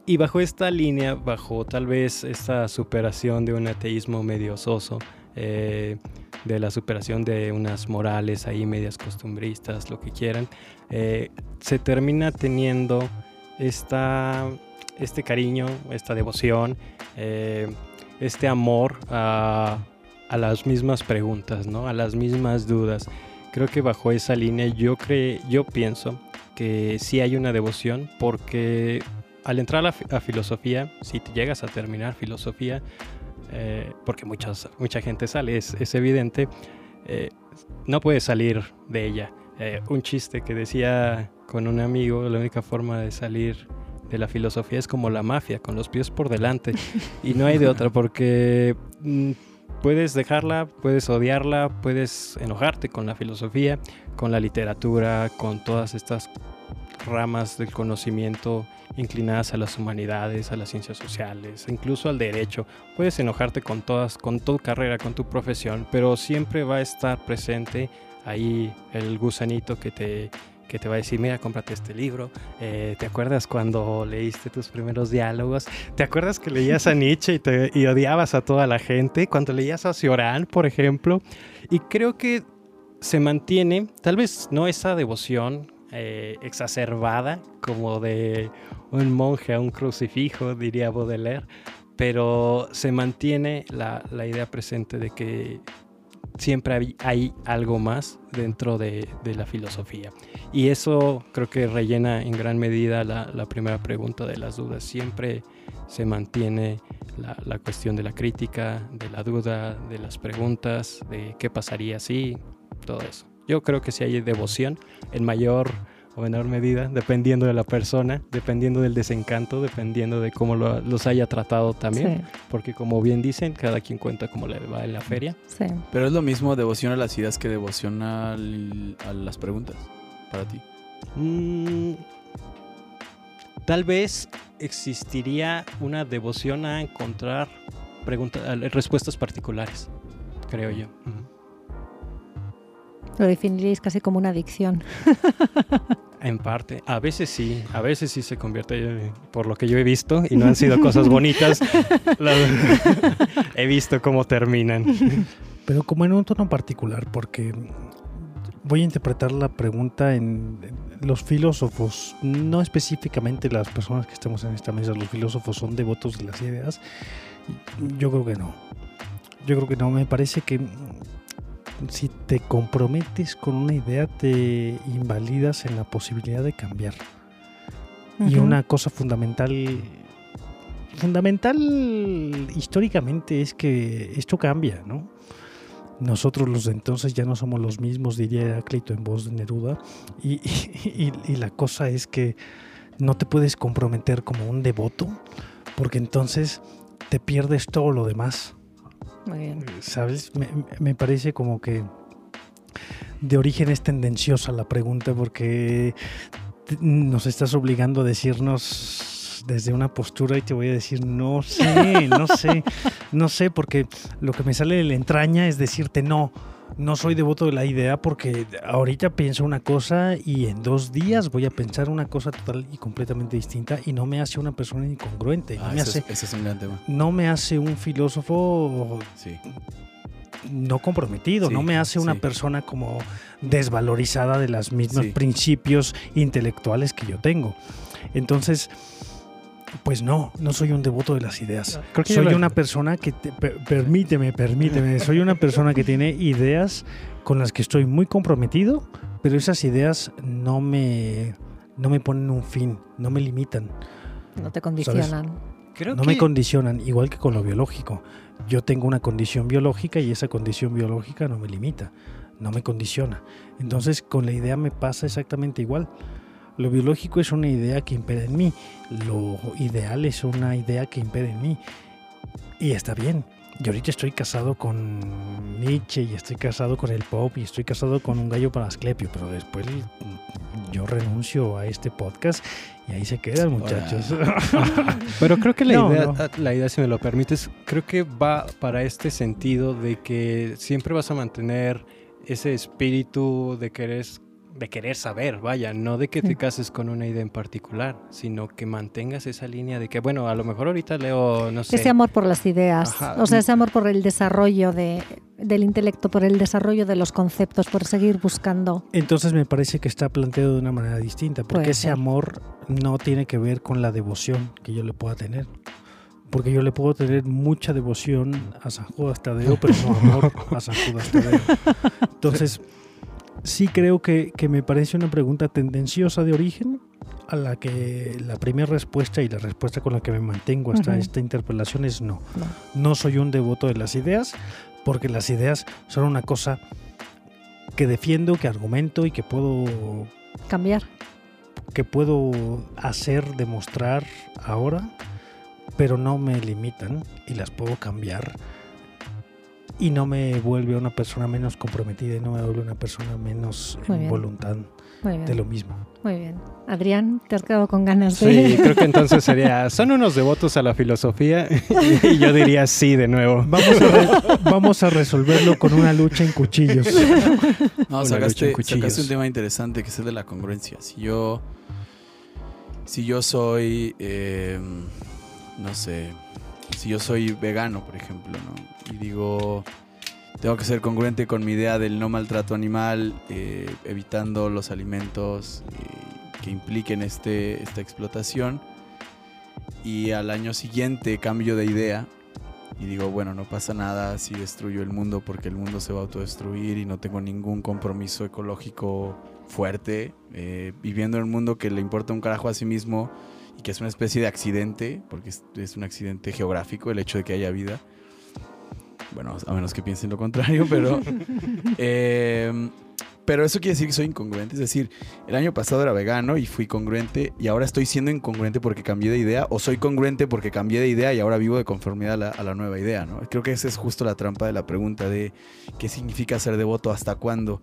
Y bajo esta línea, bajo tal vez esta superación de un ateísmo medio soso, eh, de la superación de unas morales ahí medias costumbristas, lo que quieran, eh, se termina teniendo esta, este cariño, esta devoción, eh, este amor a, a, las mismas preguntas, ¿no? a las mismas dudas. Creo que bajo esa línea yo, cre yo pienso que sí hay una devoción porque al entrar a, filosofía, si te llegas a terminar filosofía, eh, porque muchas, mucha gente sale, es, evidente, eh, no puedes salir de ella. Eh, un chiste que decía con un amigo, la única forma de salir de la filosofía es como la mafia, con los pies por delante. y no hay de otra, porque mm, puedes dejarla, puedes odiarla, puedes enojarte con la filosofía, con la literatura, con todas estas ramas del conocimiento inclinadas a las humanidades, a las ciencias sociales, incluso al derecho. Puedes enojarte con todas, con tu carrera, con tu profesión, pero siempre va a estar presente ahí el gusanito que te, que te va a decir, mira, cómprate este libro. Eh, ¿Te acuerdas cuando leíste tus primeros diálogos? ¿Te acuerdas que leías a Nietzsche y, te, y odiabas a toda la gente? Cuando leías a Cioran, por ejemplo. Y creo que se mantiene, tal vez no esa devoción eh, exacerbada, como de un monje a un crucifijo, diría Baudelaire, pero se mantiene la, idea presente de que siempre hay, algo más dentro de, la filosofía. Y eso creo que rellena en gran medida la, primera pregunta de las dudas. Siempre se mantiene la, la, cuestión de la crítica, de la duda, de las preguntas, de qué pasaría si, todo eso. Yo creo que si hay devoción, en mayor o menor medida, dependiendo de la persona, dependiendo del desencanto, dependiendo de cómo los haya tratado también. Porque como bien dicen, cada quien cuenta cómo le va en la feria. Sí. Pero es lo mismo devoción a las ideas que devoción a, las preguntas, para ti. Mm, tal vez existiría una devoción a encontrar respuestas particulares, creo yo. Lo definiréis casi como una adicción. En parte, a veces sí, a veces sí se convierte, por lo que yo he visto, y no han sido cosas bonitas, he visto cómo terminan. Pero como en un tono particular, porque voy a interpretar la pregunta en, los filósofos, no específicamente las personas que estamos en esta mesa, los filósofos son devotos de las ideas. Yo creo que no. Yo creo que no. Me parece que si te comprometes con una idea, te invalidas en la posibilidad de cambiar. Y una cosa fundamental, fundamental históricamente es que esto cambia, ¿no? Nosotros los de entonces ya no somos los mismos, diría Heráclito en voz de Neruda. Y, y la cosa es que no te puedes comprometer como un devoto, porque entonces te pierdes todo lo demás. Muy bien. ¿Sabes? Me, parece como que de origen es tendenciosa la pregunta porque nos estás obligando a decirnos desde una postura y te voy a decir, no sé, no sé, no sé, porque lo que me sale de la entraña es decirte no no soy devoto de la idea porque ahorita pienso una cosa y en dos días voy a pensar una cosa total y completamente distinta y no me hace una persona incongruente. No, ah, me, hace, es, un gran tema. no me hace un filósofo no comprometido, no me hace una persona como desvalorizada de los mismos principios intelectuales que yo tengo. Entonces, pues no, no soy un devoto de las ideas. soy una persona que, permíteme, permíteme, soy una persona que tiene ideas con las que estoy muy comprometido, pero esas ideas no me, no me ponen un fin, no me limitan. No te condicionan. no me condicionan, igual que con lo biológico. Yo tengo una condición biológica y esa condición biológica no me limita, no me condiciona. Entonces con la idea me pasa exactamente igual. Lo biológico es una idea que impede en mí, lo ideal es una idea que impede en mí. Y está bien. Yo ahorita estoy casado con Nietzsche y estoy casado con el pop y estoy casado con un gallo para Asclepio, pero después yo renuncio a este podcast y ahí se quedan muchachos. pero creo que la idea, la idea, si me lo permites, creo que va para este sentido de que siempre vas a mantener ese espíritu de querer de querer saber, vaya, no de que te cases con una idea en particular, sino que mantengas esa línea de que, bueno, a lo mejor ahorita leo, no sé. Ese amor por las ideas, o sea, ese amor por el desarrollo de, del intelecto, por el desarrollo de los conceptos, por seguir buscando. Entonces me parece que está planteado de una manera distinta, porque ese amor no tiene que ver con la devoción que yo le pueda tener. Porque yo le puedo tener mucha devoción a San Judas Tadeo, pero no amor a San Judas Tadeo. Entonces, sí creo que, me parece una pregunta tendenciosa de origen, a la que la primera respuesta y la respuesta con la que me mantengo hasta esta interpelación es no. no. soy un devoto de las ideas, porque las ideas son una cosa que defiendo, que argumento y que puedo cambiar. Que puedo hacer, demostrar ahora, pero no me limitan y las puedo cambiar y no me vuelve una persona menos comprometida y no me vuelve una persona menos en voluntad de lo mismo. Muy bien. Adrián, ¿te has quedado con ganas de...? Sí, creo que entonces sería, son unos devotos a la filosofía y yo diría sí de nuevo. Vamos a, vamos a resolverlo con una lucha en cuchillos. No, sacaste, sacaste, un tema interesante que es el de la congruencia. Si yo, si yo soy, eh, no sé, si yo soy vegano, por ejemplo, ¿no? y digo, tengo que ser congruente con mi idea del no maltrato animal, eh, evitando los alimentos eh, que impliquen este, esta explotación, y al año siguiente cambio de idea y digo, bueno, no pasa nada si destruyo el mundo porque el mundo se va a autodestruir y no tengo ningún compromiso ecológico fuerte, eh, viviendo en un mundo que le importa un carajo a sí mismo y que es una especie de accidente, porque es, un accidente geográfico el hecho de que haya vida. Bueno, a menos que piensen lo contrario, pero... Em, pero eso quiere decir que soy incongruente. Es decir, el año pasado era vegano y fui congruente y ahora estoy siendo incongruente porque cambié de idea o soy congruente porque cambié de idea y ahora vivo de conformidad a la, a la nueva idea. ¿no? Creo que esa es justo la trampa de la pregunta de qué significa ser devoto, hasta cuándo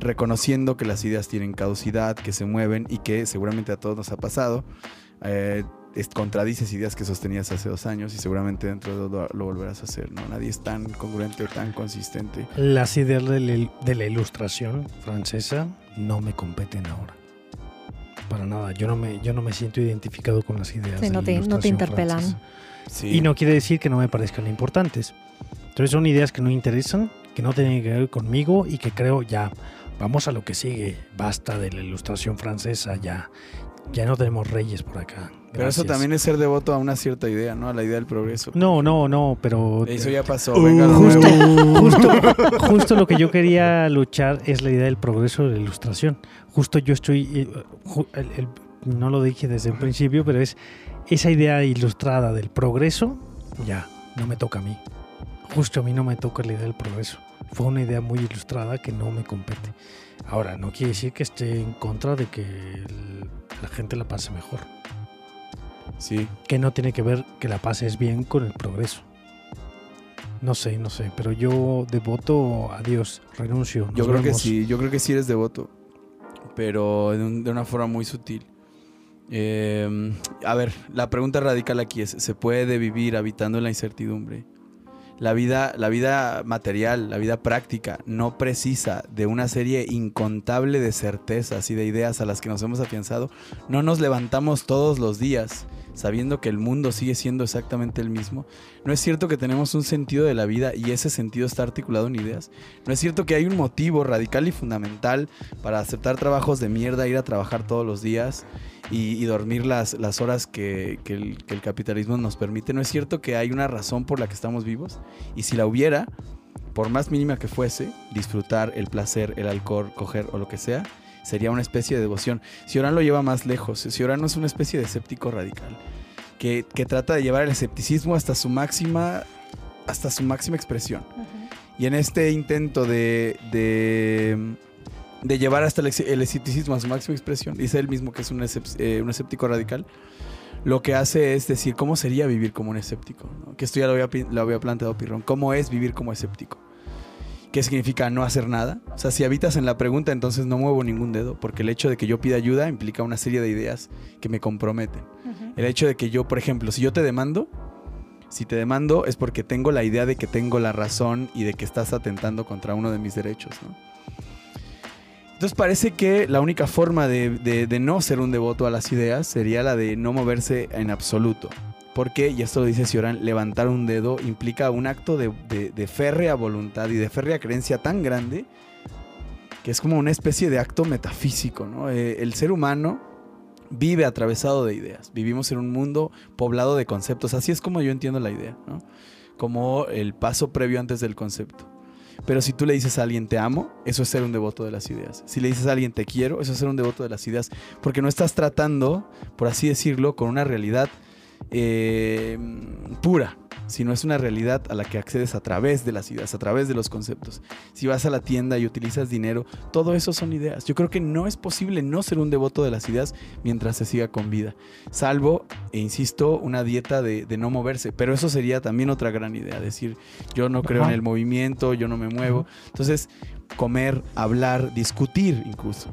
reconociendo que las ideas tienen caducidad, que se mueven y que seguramente a todos nos ha pasado eh, contradices ideas que sostenías hace dos años y seguramente dentro de dos lo, volverás a hacer, ¿no? Nadie es tan congruente o tan consistente. Las ideas de, de la ilustración francesa no me competen ahora. Para nada, yo no me, yo no me siento identificado con las ideas. Sí, de no, la te, no te interpelan. Y no quiere decir que no me parezcan importantes. Entonces son ideas que no interesan, que no tienen que ver conmigo y que creo ya, vamos a lo que sigue, basta de la ilustración francesa, ya, ya no tenemos reyes por acá. Pero eso Gracias. también es ser devoto a una cierta idea, ¿no? A la idea del progreso. No, no, no, pero... Eso ya pasó. Uh, venga, justo, justo, justo lo que yo quería luchar es la idea del progreso de la ilustración. Justo yo estoy, eh, el- el- no lo dije desde el principio, pero es esa idea ilustrada del progreso, ya, no me toca a mí. Justo a mí no me toca la idea del progreso. Fue una idea muy ilustrada que no me compete. Ahora, no quiere decir que esté en contra de que el- la gente la pase mejor. Sí. Que no tiene que ver que la pases bien con el progreso. No sé, no sé, pero yo devoto a Dios, renuncio. Yo creo que sí, yo creo que sí eres devoto, pero de, un- de una forma muy sutil. Eh, a ver, la pregunta radical aquí es, ¿se puede vivir habitando en la incertidumbre? La vida, la vida material, la vida práctica, no precisa de una serie incontable de certezas y de ideas a las que nos hemos afianzado. No nos levantamos todos los días sabiendo que el mundo sigue siendo exactamente el mismo. No es cierto que tenemos un sentido de la vida y ese sentido está articulado en ideas. No es cierto que hay un motivo radical y fundamental para aceptar trabajos de mierda, ir a trabajar todos los días y, dormir las, las horas que el, que el capitalismo nos permite. No es cierto que hay una razón por la que estamos vivos. Y si la hubiera, por más mínima que fuese, disfrutar el placer, el alcohol, coger o lo que sea, sería una especie de devoción. Ciorán lo lleva más lejos. Ciorán es una especie de escéptico radical. Que, que trata de llevar el escepticismo hasta su máxima, hasta su máxima expresión. Y en este intento de, de, de llevar hasta el, el escepticismo a su máxima expresión, dice él mismo que es un, eh, un escéptico radical, lo que hace es decir, ¿cómo sería vivir como un escéptico? ¿no? Que esto ya lo había, lo había planteado Pirrón. ¿Cómo es vivir como escéptico? ¿Qué significa no hacer nada? O sea, si habitas en la pregunta, entonces no muevo ningún dedo, porque el hecho de que yo pida ayuda implica una serie de ideas que me comprometen. El hecho de que yo, por ejemplo, si yo te demando, si te demando es porque tengo la idea de que tengo la razón y de que estás atentando contra uno de mis derechos, ¿no? Entonces parece que la única forma de, de- de no ser un devoto a las ideas sería la de no moverse en absoluto. Porque, y esto lo dice Cioran, levantar un dedo implica un acto de, de- de férrea voluntad y de férrea creencia tan grande que es como una especie de acto metafísico, ¿no? Eh, el ser humano vive atravesado de ideas. Vivimos en un mundo poblado de conceptos. Así es como yo entiendo la idea, ¿no? Como el paso previo antes del concepto. Pero si tú le dices a alguien te amo, eso es ser un devoto de las ideas. Si le dices a alguien te quiero, eso es ser un devoto de las ideas. Porque no estás tratando, por así decirlo, con una realidad eh, pura, sino es una realidad a la que accedes a través de las ideas, a través de los conceptos. Si vas a la tienda y utilizas dinero, todo eso son ideas. Yo creo que no es posible no ser un devoto de las ideas mientras se siga con vida. Salvo, e insisto, una dieta de, de no moverse. Pero eso sería también otra gran idea. Decir, yo no creo Ajá. en el movimiento, yo no me muevo. Entonces, comer, hablar, discutir incluso.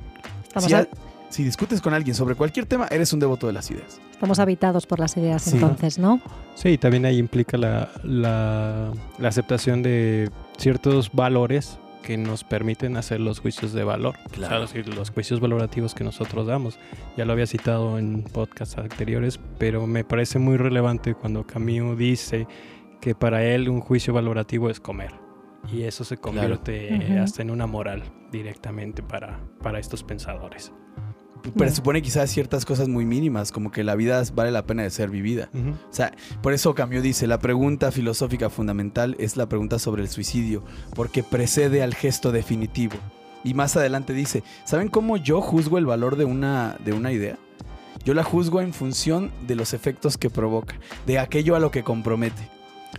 A- si discutes con alguien sobre cualquier tema, eres un devoto de las ideas. Estamos habitados por las ideas Sí. entonces, ¿no? Sí, también ahí implica la, la- la aceptación de ciertos valores que nos permiten hacer los juicios de valor. Claro. O sea, los, los juicios valorativos que nosotros damos. Ya lo había citado en podcasts anteriores, pero me parece muy relevante cuando Camus dice que para él un juicio valorativo es comer. Y eso se convierte Ujú. hasta en una moral directamente para, para estos pensadores. Presupone quizás ciertas cosas muy mínimas, como que la vida vale la pena de ser vivida. O sea, por eso Camus dice, la pregunta filosófica fundamental es la pregunta sobre el suicidio, porque precede al gesto definitivo. Y más adelante dice, ¿saben cómo yo juzgo el valor de una, de una idea? Yo la juzgo en función de los efectos que provoca, de aquello a lo que compromete.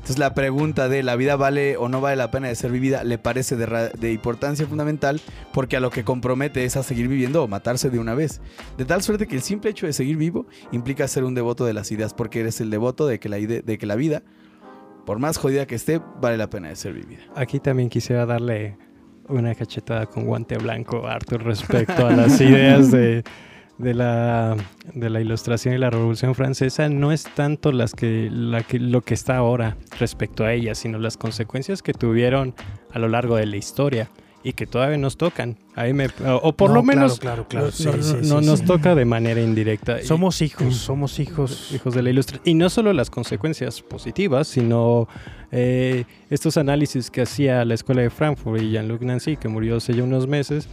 Entonces la pregunta de la vida vale o no vale la pena de ser vivida le parece de, de importancia fundamental porque a lo que compromete es a seguir viviendo o matarse de una vez. De tal suerte que el simple hecho de seguir vivo implica ser un devoto de las ideas porque eres el devoto de que la, de que la vida, por más jodida que esté, vale la pena de ser vivida. Aquí también quisiera darle una cachetada con guante blanco a Arthur respecto a las ideas de, de la, de la ilustración y la revolución francesa no es tanto las que, la que, lo que está ahora respecto a ella, sino las consecuencias que tuvieron a lo largo de la historia y que todavía nos tocan. Ahí me, o por lo menos claro, claro, no, nos toca de manera indirecta. Somos hijos, somos hijos. Hijos de la ilustración. Y no solo las consecuencias positivas, sino eh, estos análisis que hacía la Escuela de Frankfurt y Jean-Luc Nancy, que murió hace ya unos meses,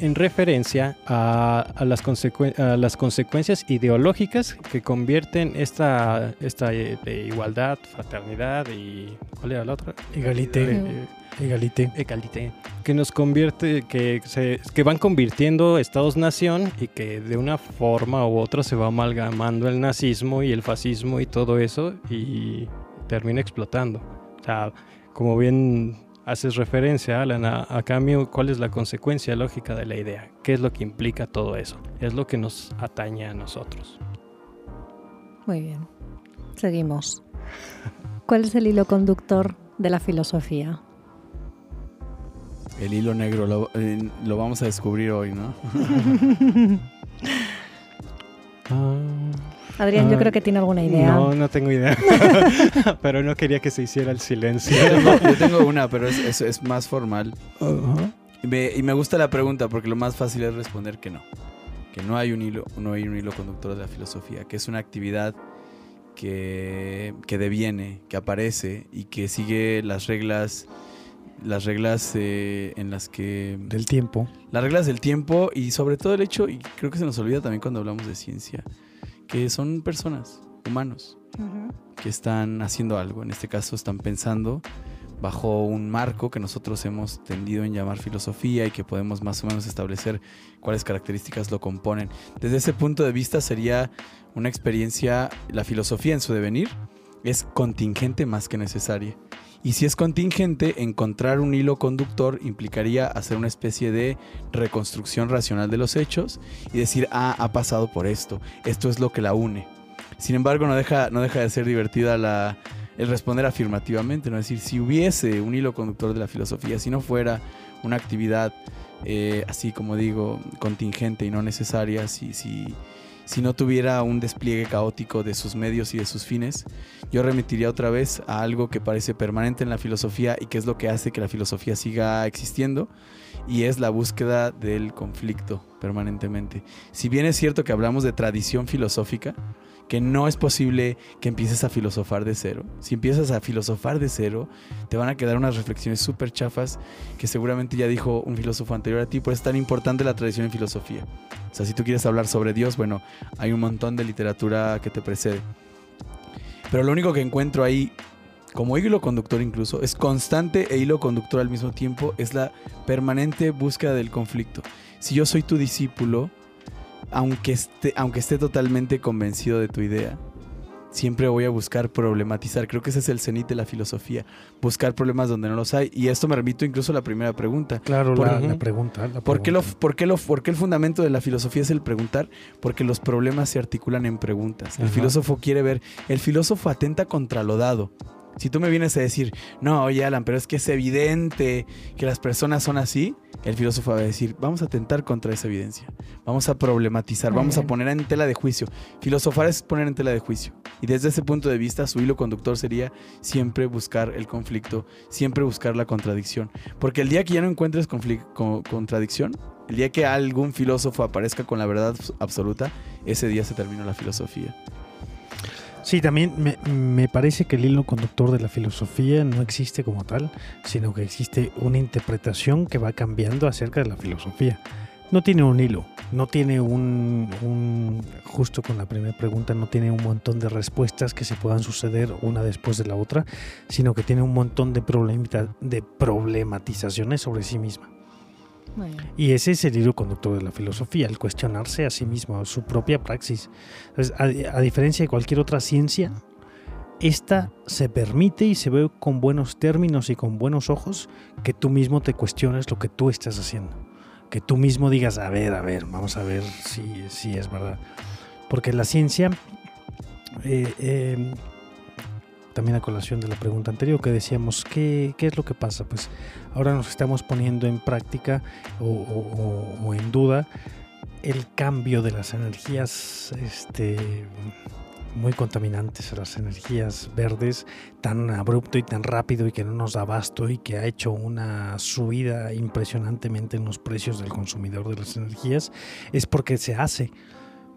en referencia a, las, a, las consecuencias ideológicas que convierten esta, esta eh, de igualdad, fraternidad y... ¿Cuál era la otra? Egalité. Eh, Egalité. Egalité. Que nos convierte, que, se, que van convirtiendo estados-nación y que de una forma u otra se va amalgamando el nazismo y el fascismo y todo eso y termina explotando. O sea, como bien haces referencia, Alan, a, a, cambio, ¿cuál es la consecuencia lógica de la idea? ¿Qué es lo que implica todo eso? Es lo que nos atañe a nosotros. Muy bien. Seguimos. ¿Cuál es el hilo conductor de la filosofía? El hilo negro lo, eh, lo vamos a descubrir hoy, ¿no? Ah. Adrián, yo ah, creo que tiene alguna idea. No, no tengo idea. pero no quería que se hiciera el silencio. yo tengo una, pero es, es, más formal. y, me, y, me, gusta la pregunta porque lo más fácil es responder que no. Que no hay un hilo, no hay un hilo conductor de la filosofía, que es una actividad que, que deviene, que aparece y que sigue las reglas las reglas eh, en las que... Del tiempo. Las reglas del tiempo y sobre todo el hecho, y creo que se nos olvida también cuando hablamos de ciencia, que son personas, humanos, que están haciendo algo. En este caso están pensando bajo un marco que nosotros hemos tendido en llamar filosofía y que podemos más o menos establecer cuáles características lo componen. Desde ese punto de vista sería una experiencia, la filosofía en su devenir es contingente más que necesaria. Y si es contingente, encontrar un hilo conductor implicaría hacer una especie de reconstrucción racional de los hechos y decir, ah, ha pasado por esto, esto es lo que la une. Sin embargo, no deja, no deja de ser divertida la, el responder afirmativamente, ¿no? Es decir, si hubiese un hilo conductor de la filosofía, si no fuera una actividad eh, así como digo, contingente y no necesaria, si, si, si no tuviera un despliegue caótico de sus medios y de sus fines, yo remitiría otra vez a algo que parece permanente en la filosofía y que es lo que hace que la filosofía siga existiendo, y es la búsqueda del conflicto permanentemente. Si bien es cierto que hablamos de tradición filosófica, que no es posible que empieces a filosofar de cero. Si empiezas a filosofar de cero, te van a quedar unas reflexiones súper chafas que seguramente ya dijo un filósofo anterior a ti, por eso es tan importante la tradición en filosofía. O sea, si tú quieres hablar sobre Dios, bueno, hay un montón de literatura que te precede. Pero lo único que encuentro ahí, como hilo conductor incluso, es constante e hilo conductor al mismo tiempo, es la permanente búsqueda del conflicto. Si yo soy tu discípulo, aunque esté, aunque esté totalmente convencido de tu idea, siempre voy a buscar problematizar. Creo que ese es el cenit de la filosofía, buscar problemas donde no los hay. Y esto me remito incluso a la primera pregunta. Claro, la, pregunta. ¿por, Qué lo, por, qué lo, ¿Por qué el fundamento de la filosofía es el preguntar? Porque los problemas se articulan en preguntas. El filósofo quiere ver, el filósofo atenta contra lo dado. Si tú me vienes a decir, no, oye Alan, pero es que es evidente que las personas son así, el filósofo va a decir, vamos a atentar contra esa evidencia, vamos a problematizar, vamos a poner en tela de juicio. Filosofar es poner en tela de juicio. Y desde ese punto de vista, su hilo conductor sería siempre buscar el conflicto, siempre buscar la contradicción. Porque el día que ya no encuentres contradicción, el día que algún filósofo aparezca con la verdad absoluta, ese día se terminó la filosofía. Sí, también me, me, parece que el hilo conductor de la filosofía no existe como tal, sino que existe una interpretación que va cambiando acerca de la filosofía. No tiene un hilo, no tiene un, justo con la primera pregunta, no tiene un montón de respuestas que se puedan suceder una después de la otra, sino que tiene un montón de, de problematizaciones sobre sí misma. Y ese es el hilo conductor de la filosofía, el cuestionarse a sí mismo, su propia praxis. a, diferencia de cualquier otra ciencia, esta se permite y se ve con buenos términos y con buenos ojos que tú mismo te cuestiones lo que tú estás haciendo. Que tú mismo digas, a ver, a ver, vamos a ver si, si es verdad. Porque la ciencia eh, eh, también a colación de la pregunta anterior que decíamos, ¿qué, es lo que pasa? Pues ahora nos estamos poniendo en práctica o, en duda el cambio de las energías este, muy contaminantes, las energías verdes, tan abrupto y tan rápido y que no nos da abasto y que ha hecho una subida impresionantemente en los precios del consumidor de las energías, es porque se hace.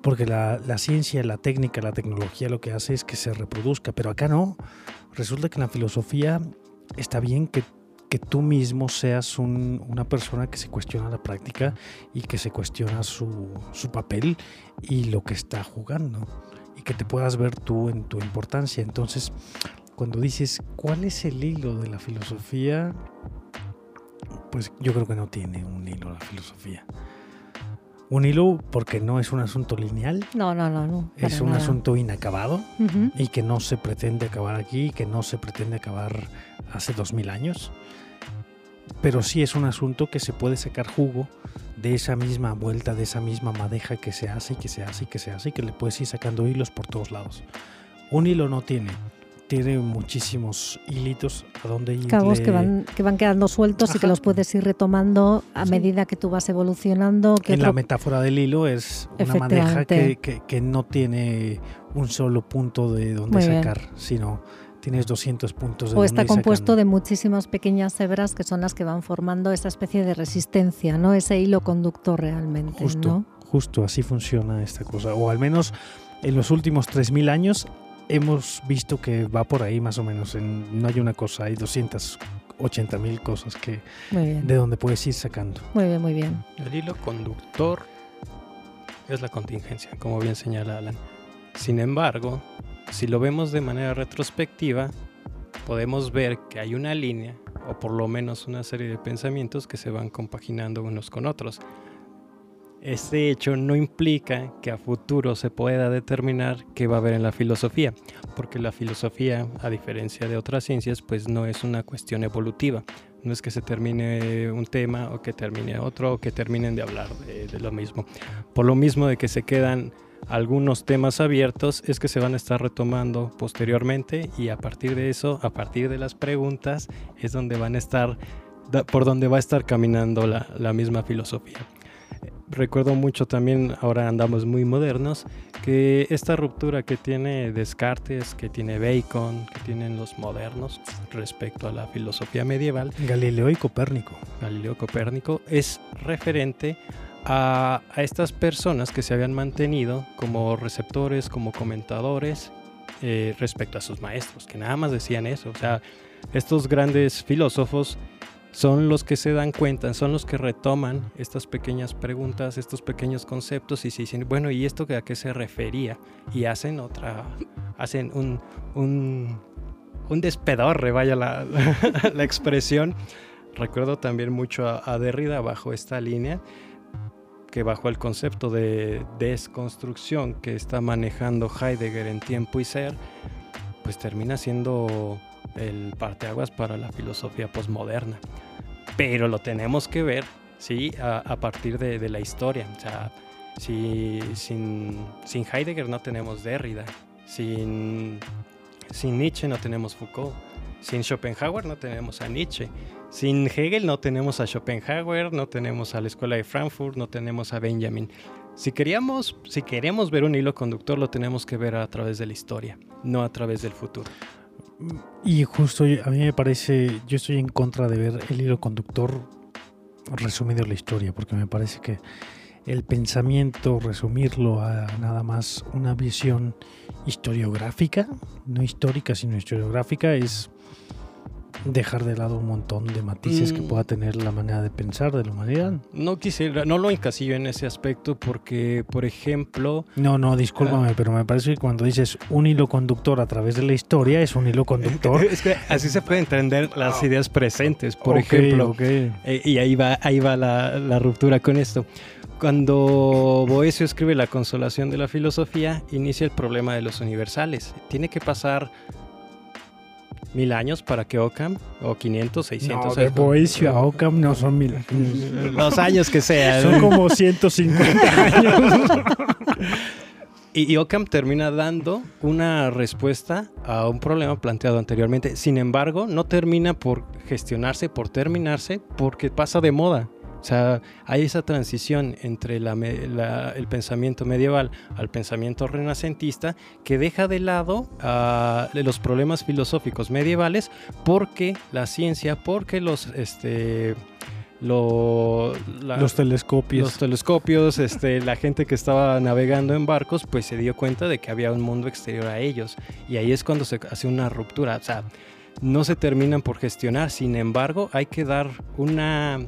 Porque la, ciencia, la técnica, la tecnología lo que hace es que se reproduzca, pero acá no. Resulta que en la filosofía está bien que que tú mismo seas una persona que se cuestiona la práctica y que se cuestiona su, su, papel y lo que está jugando y que te puedas ver tú en tu importancia. Entonces, cuando dices, ¿cuál es el hilo de la filosofía? Pues yo creo que no tiene un hilo la filosofía. Un hilo porque no es un asunto lineal. No, no, no. no es un asunto inacabado y que no se pretende acabar aquí, que no se pretende acabar hace dos mil años pero sí es un asunto que se puede sacar jugo de esa misma vuelta, de esa misma madeja que se hace y que se hace y que se hace y que le puedes ir sacando hilos por todos lados. Un hilo no tiene, tiene muchísimos hilitos a donde ir. Cabos que, van, que van quedando sueltos y que los puedes ir retomando a medida que tú vas evolucionando. en la metáfora del hilo es una madeja que, que, no tiene un solo punto de donde sacar, sino tienes 200 puntos de O está compuesto de muchísimas pequeñas hebras que son las que van formando esa especie de resistencia, ¿no? Ese hilo conductor realmente, justo, Justo, así funciona esta cosa. O al menos en los últimos 3.000 años hemos visto que va por ahí más o menos. no hay una cosa, hay 280.000 cosas que de donde puedes ir sacando. Muy bien, muy bien. El hilo conductor es la contingencia, como bien señala Alan. Sin embargo, si lo vemos de manera retrospectiva, podemos ver que hay una línea, o por lo menos una serie de pensamientos que se van compaginando unos con otros. Este hecho no implica que a futuro se pueda determinar qué va a haber en la filosofía, porque la filosofía, a diferencia de otras ciencias, pues no es una cuestión evolutiva. No es que se termine un tema o que termine otro o que terminen de hablar de, de lo mismo. Por lo mismo de que se quedan algunos temas abiertos es que se van a estar retomando posteriormente y a partir de eso, a partir de las preguntas, es donde van a estar, por donde va a estar caminando la, misma filosofía. Recuerdo mucho también, ahora andamos muy modernos, que esta ruptura que tiene Descartes, que tiene Bacon, que tienen los modernos respecto a la filosofía medieval. Galileo y Copérnico. Galileo y Copérnico es referente a, estas personas que se habían mantenido como receptores, como comentadores eh, respecto a sus maestros, que nada más decían eso. O sea, estos grandes filósofos son los que se dan cuenta, son los que retoman estas pequeñas preguntas, estos pequeños conceptos y se dicen, bueno, ¿y esto a qué se refería? Y hacen otra, hacen un, un, un vaya la, la, expresión. Recuerdo también mucho a, a Derrida bajo esta línea que bajo el concepto de desconstrucción que está manejando Heidegger en tiempo y ser, pues termina siendo el parteaguas para la filosofía posmoderna. Pero lo tenemos que ver, ¿sí? A, partir de, la historia. O sea, si, sin, Heidegger no tenemos Derrida, sin, sin Nietzsche no tenemos Foucault, sin Schopenhauer no tenemos a Nietzsche. Sin Hegel no tenemos a Schopenhauer, no tenemos a la Escuela de Frankfurt, no tenemos a Benjamin. Si queríamos, si queremos ver un hilo conductor, lo tenemos que ver a través de la historia, no a través del futuro. Y justo a mí me parece, yo estoy en contra de ver el hilo conductor resumido en la historia, porque me parece que el pensamiento, resumirlo a nada más una visión historiográfica, no histórica, sino historiográfica, es dejar de lado un montón de matices que mm. pueda tener la manera de pensar de la humanidad. No quisiera, no lo encasillo en ese aspecto porque, por ejemplo... No, no, discúlpame, ah. pero me parece que cuando dices un hilo conductor a través de la historia es un hilo conductor. es que así se puede entender las ah. ideas presentes, por ejemplo. Eh, y ahí va, ahí va la, la ruptura con esto. Cuando Boesio escribe La consolación de la filosofía, inicia el problema de los universales. Tiene que pasar mil años para que Ockham, o 500, 600. No, de Boesio a Ockham no son mil años. Los años que sean. Son como 150 años. Y, y, Ockham termina dando una respuesta a un problema planteado anteriormente. Sin embargo, no termina por gestionarse, por terminarse, porque pasa de moda. O sea, hay esa transición entre el pensamiento medieval al pensamiento renacentista que deja de lado uh, los problemas filosóficos medievales porque la ciencia, porque los... Este, los telescopios. Los telescopios, este, la gente que estaba navegando en barcos, pues se dio cuenta de que había un mundo exterior a ellos. Y ahí es cuando se hace una ruptura. O sea, no se terminan por gestionar. Sin embargo, hay que dar una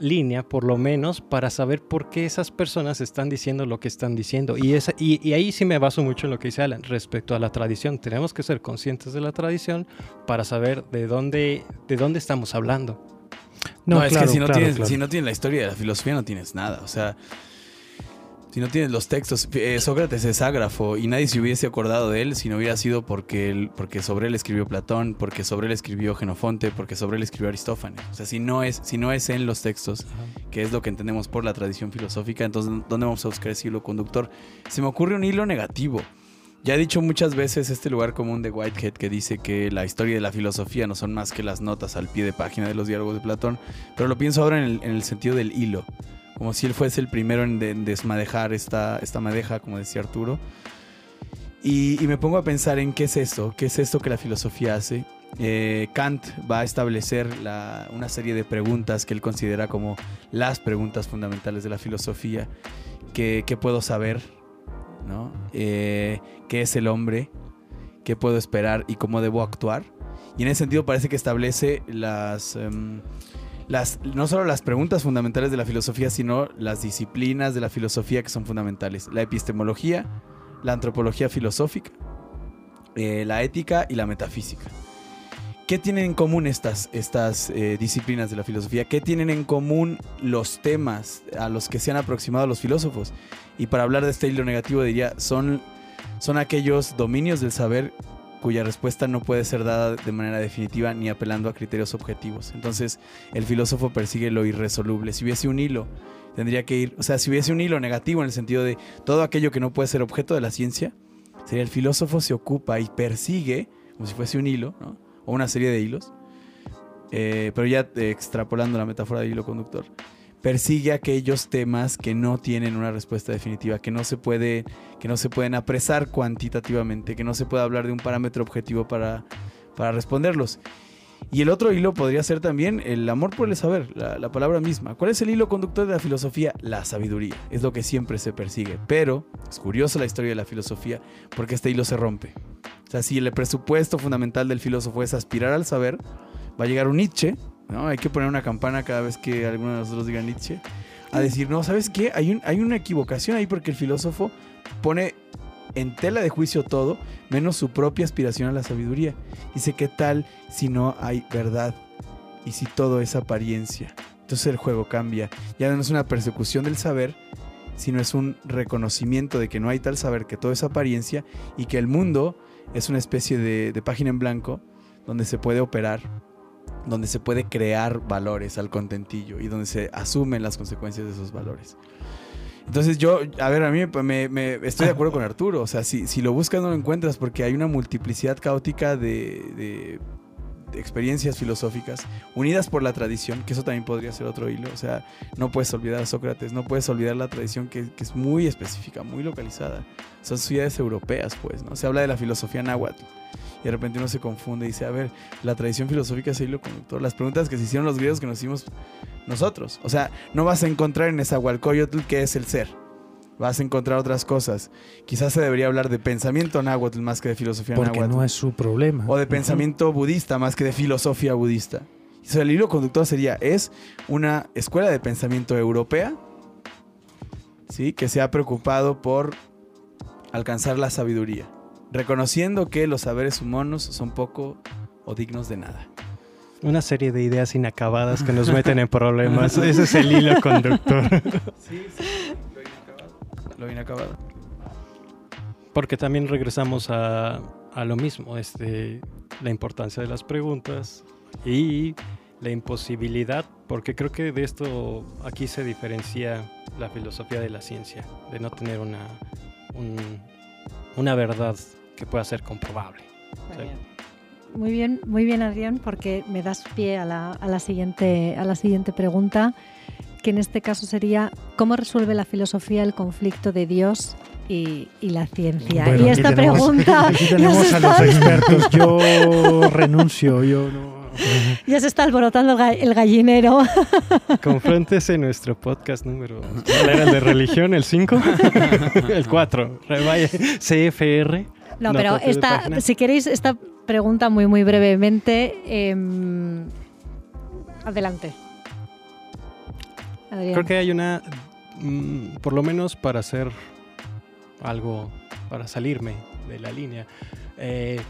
línea, por lo menos, para saber por qué esas personas están diciendo lo que están diciendo. Y, esa, y, ahí sí me baso mucho en lo que dice Alan respecto a la tradición. Tenemos que ser conscientes de la tradición para saber de dónde, de dónde estamos hablando. No, es que si no, tienes, si no tienes la historia de la filosofía no tienes nada. O sea, si no tienes los textos, eh, Sócrates es ágrafo y nadie se hubiese acordado de él si no hubiera sido porque, porque sobre él escribió Platón, porque sobre él escribió Genofonte, porque sobre él escribió Aristófanes. O sea, si no es, si no es en los textos, que es lo que entendemos por la tradición filosófica, entonces ¿dónde vamos a buscar ese hilo conductor? Se me ocurre un hilo negativo. Ya he dicho muchas veces este lugar común de Whitehead que dice que la historia de la filosofía no son más que las notas al pie de página de los diálogos de Platón, pero lo pienso ahora en el sentido del hilo como si él fuese el primero en, desmadejar esta, esta madeja, como decía Arturo. Y, me pongo a pensar en qué es esto, qué es esto que la filosofía hace. Eh, Kant va a establecer una serie de preguntas que él considera como las preguntas fundamentales de la filosofía. ¿Qué, puedo saber? ¿no? Eh, ¿Qué es el hombre? ¿Qué puedo esperar? ¿Y cómo debo actuar? Y en ese sentido parece que establece las... No solo las preguntas fundamentales de la filosofía, sino las disciplinas de la filosofía que son fundamentales. La epistemología, la antropología filosófica, eh, la ética y la metafísica. ¿Qué tienen en común estas, estas eh, disciplinas de la filosofía? ¿Qué tienen en común los temas a los que se han aproximado los filósofos? Y para hablar de este hilo negativo diría, son, son aquellos dominios del saber cuya respuesta no puede ser dada de manera definitiva ni apelando a criterios objetivos. Entonces, el filósofo persigue lo irresoluble. Si hubiese un hilo, tendría que ir, o sea, si hubiese un hilo negativo en el sentido de todo aquello que no puede ser objeto de la ciencia, sería el filósofo se ocupa y persigue, como si fuese un hilo, ¿no? o una serie de hilos, eh, pero ya extrapolando la metáfora de hilo conductor persigue aquellos temas que no tienen una respuesta definitiva, que no se puede, que no se pueden apresar cuantitativamente, que no se puede hablar de un parámetro objetivo para, para responderlos. Y el otro hilo podría ser también el amor por el saber, la, la, palabra misma. ¿Cuál es el hilo conductor de la filosofía? La sabiduría. Es lo que siempre se persigue. Pero es curiosa la historia de la filosofía porque este hilo se rompe. O sea, si el presupuesto fundamental del filósofo es aspirar al saber, va a llegar un Nietzsche ¿no? Hay que poner una campana cada vez que alguno de nosotros diga Nietzsche. A decir, no, ¿sabes qué? Hay, un, hay una equivocación ahí porque el filósofo pone en tela de juicio todo, menos su propia aspiración a la sabiduría. Dice, ¿qué tal si no hay verdad? Y si todo es apariencia. Entonces el juego cambia. Ya no es una persecución del saber, sino es un reconocimiento de que no hay tal saber, que todo es apariencia y que el mundo es una especie de, de página en blanco donde se puede operar donde se puede crear valores al contentillo y donde se asumen las consecuencias de esos valores. Entonces yo, a ver, a mí me, estoy de acuerdo con Arturo, o sea, si, si, lo buscas no lo encuentras porque hay una multiplicidad caótica de, experiencias filosóficas unidas por la tradición, que eso también podría ser otro hilo, o sea, no puedes olvidar a Sócrates, no puedes olvidar la tradición que, que es muy específica, muy localizada, son ciudades europeas, pues, ¿no? Se habla de la filosofía náhuatl y de repente uno se confunde y dice, a ver, la tradición filosófica es el hilo conductor. Las preguntas que se hicieron los griegos que nos hicimos nosotros. O sea, no vas a encontrar en esa Hualcoyotl que es el ser. Vas a encontrar otras cosas. Quizás se debería hablar de pensamiento náhuatl más que de filosofía Porque no es su problema. O de pensamiento budista más que de filosofía budista. O sea, el hilo conductor sería, es una escuela de pensamiento europea, ¿sí? Que se ha preocupado por alcanzar la sabiduría reconociendo que los saberes humanos son poco o dignos de nada. Una serie de ideas inacabadas que nos meten en problemas. Ese es el hilo conductor. Sí, sí, lo inacabado. Porque también regresamos a, a lo mismo, este, la importancia de las preguntas y la imposibilidad, porque creo que de esto aquí se diferencia la filosofía de la ciencia, de no tener una, una verdad que pueda ser comprobable. Muy bien, muy bien, Adrián, porque me das pie a la, siguiente, a la siguiente pregunta. Que en este caso sería cómo resuelve la filosofía el conflicto de Dios y, la ciencia. y esta pregunta... Aquí tenemos a los expertos. Yo renuncio, yo no... Ya se está alborotando el gallinero. Confróntese nuestro podcast número. ¿Cuál era el de religión? ¿El 5? el 4. CFR. No, pero esta, si queréis esta pregunta muy, muy brevemente. Em, adelante. Creo que hay una, mm, por lo menos para hacer algo, para salirme de la línea, eh,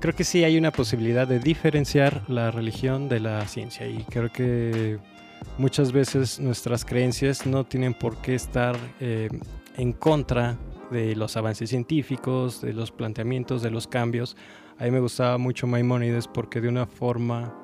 creo que sí hay una posibilidad de diferenciar la religión de la ciencia y creo que muchas veces nuestras creencias no tienen por qué estar eh, en contra de los avances científicos, de los planteamientos, de los cambios. A mí me gustaba mucho Maimónides porque de una forma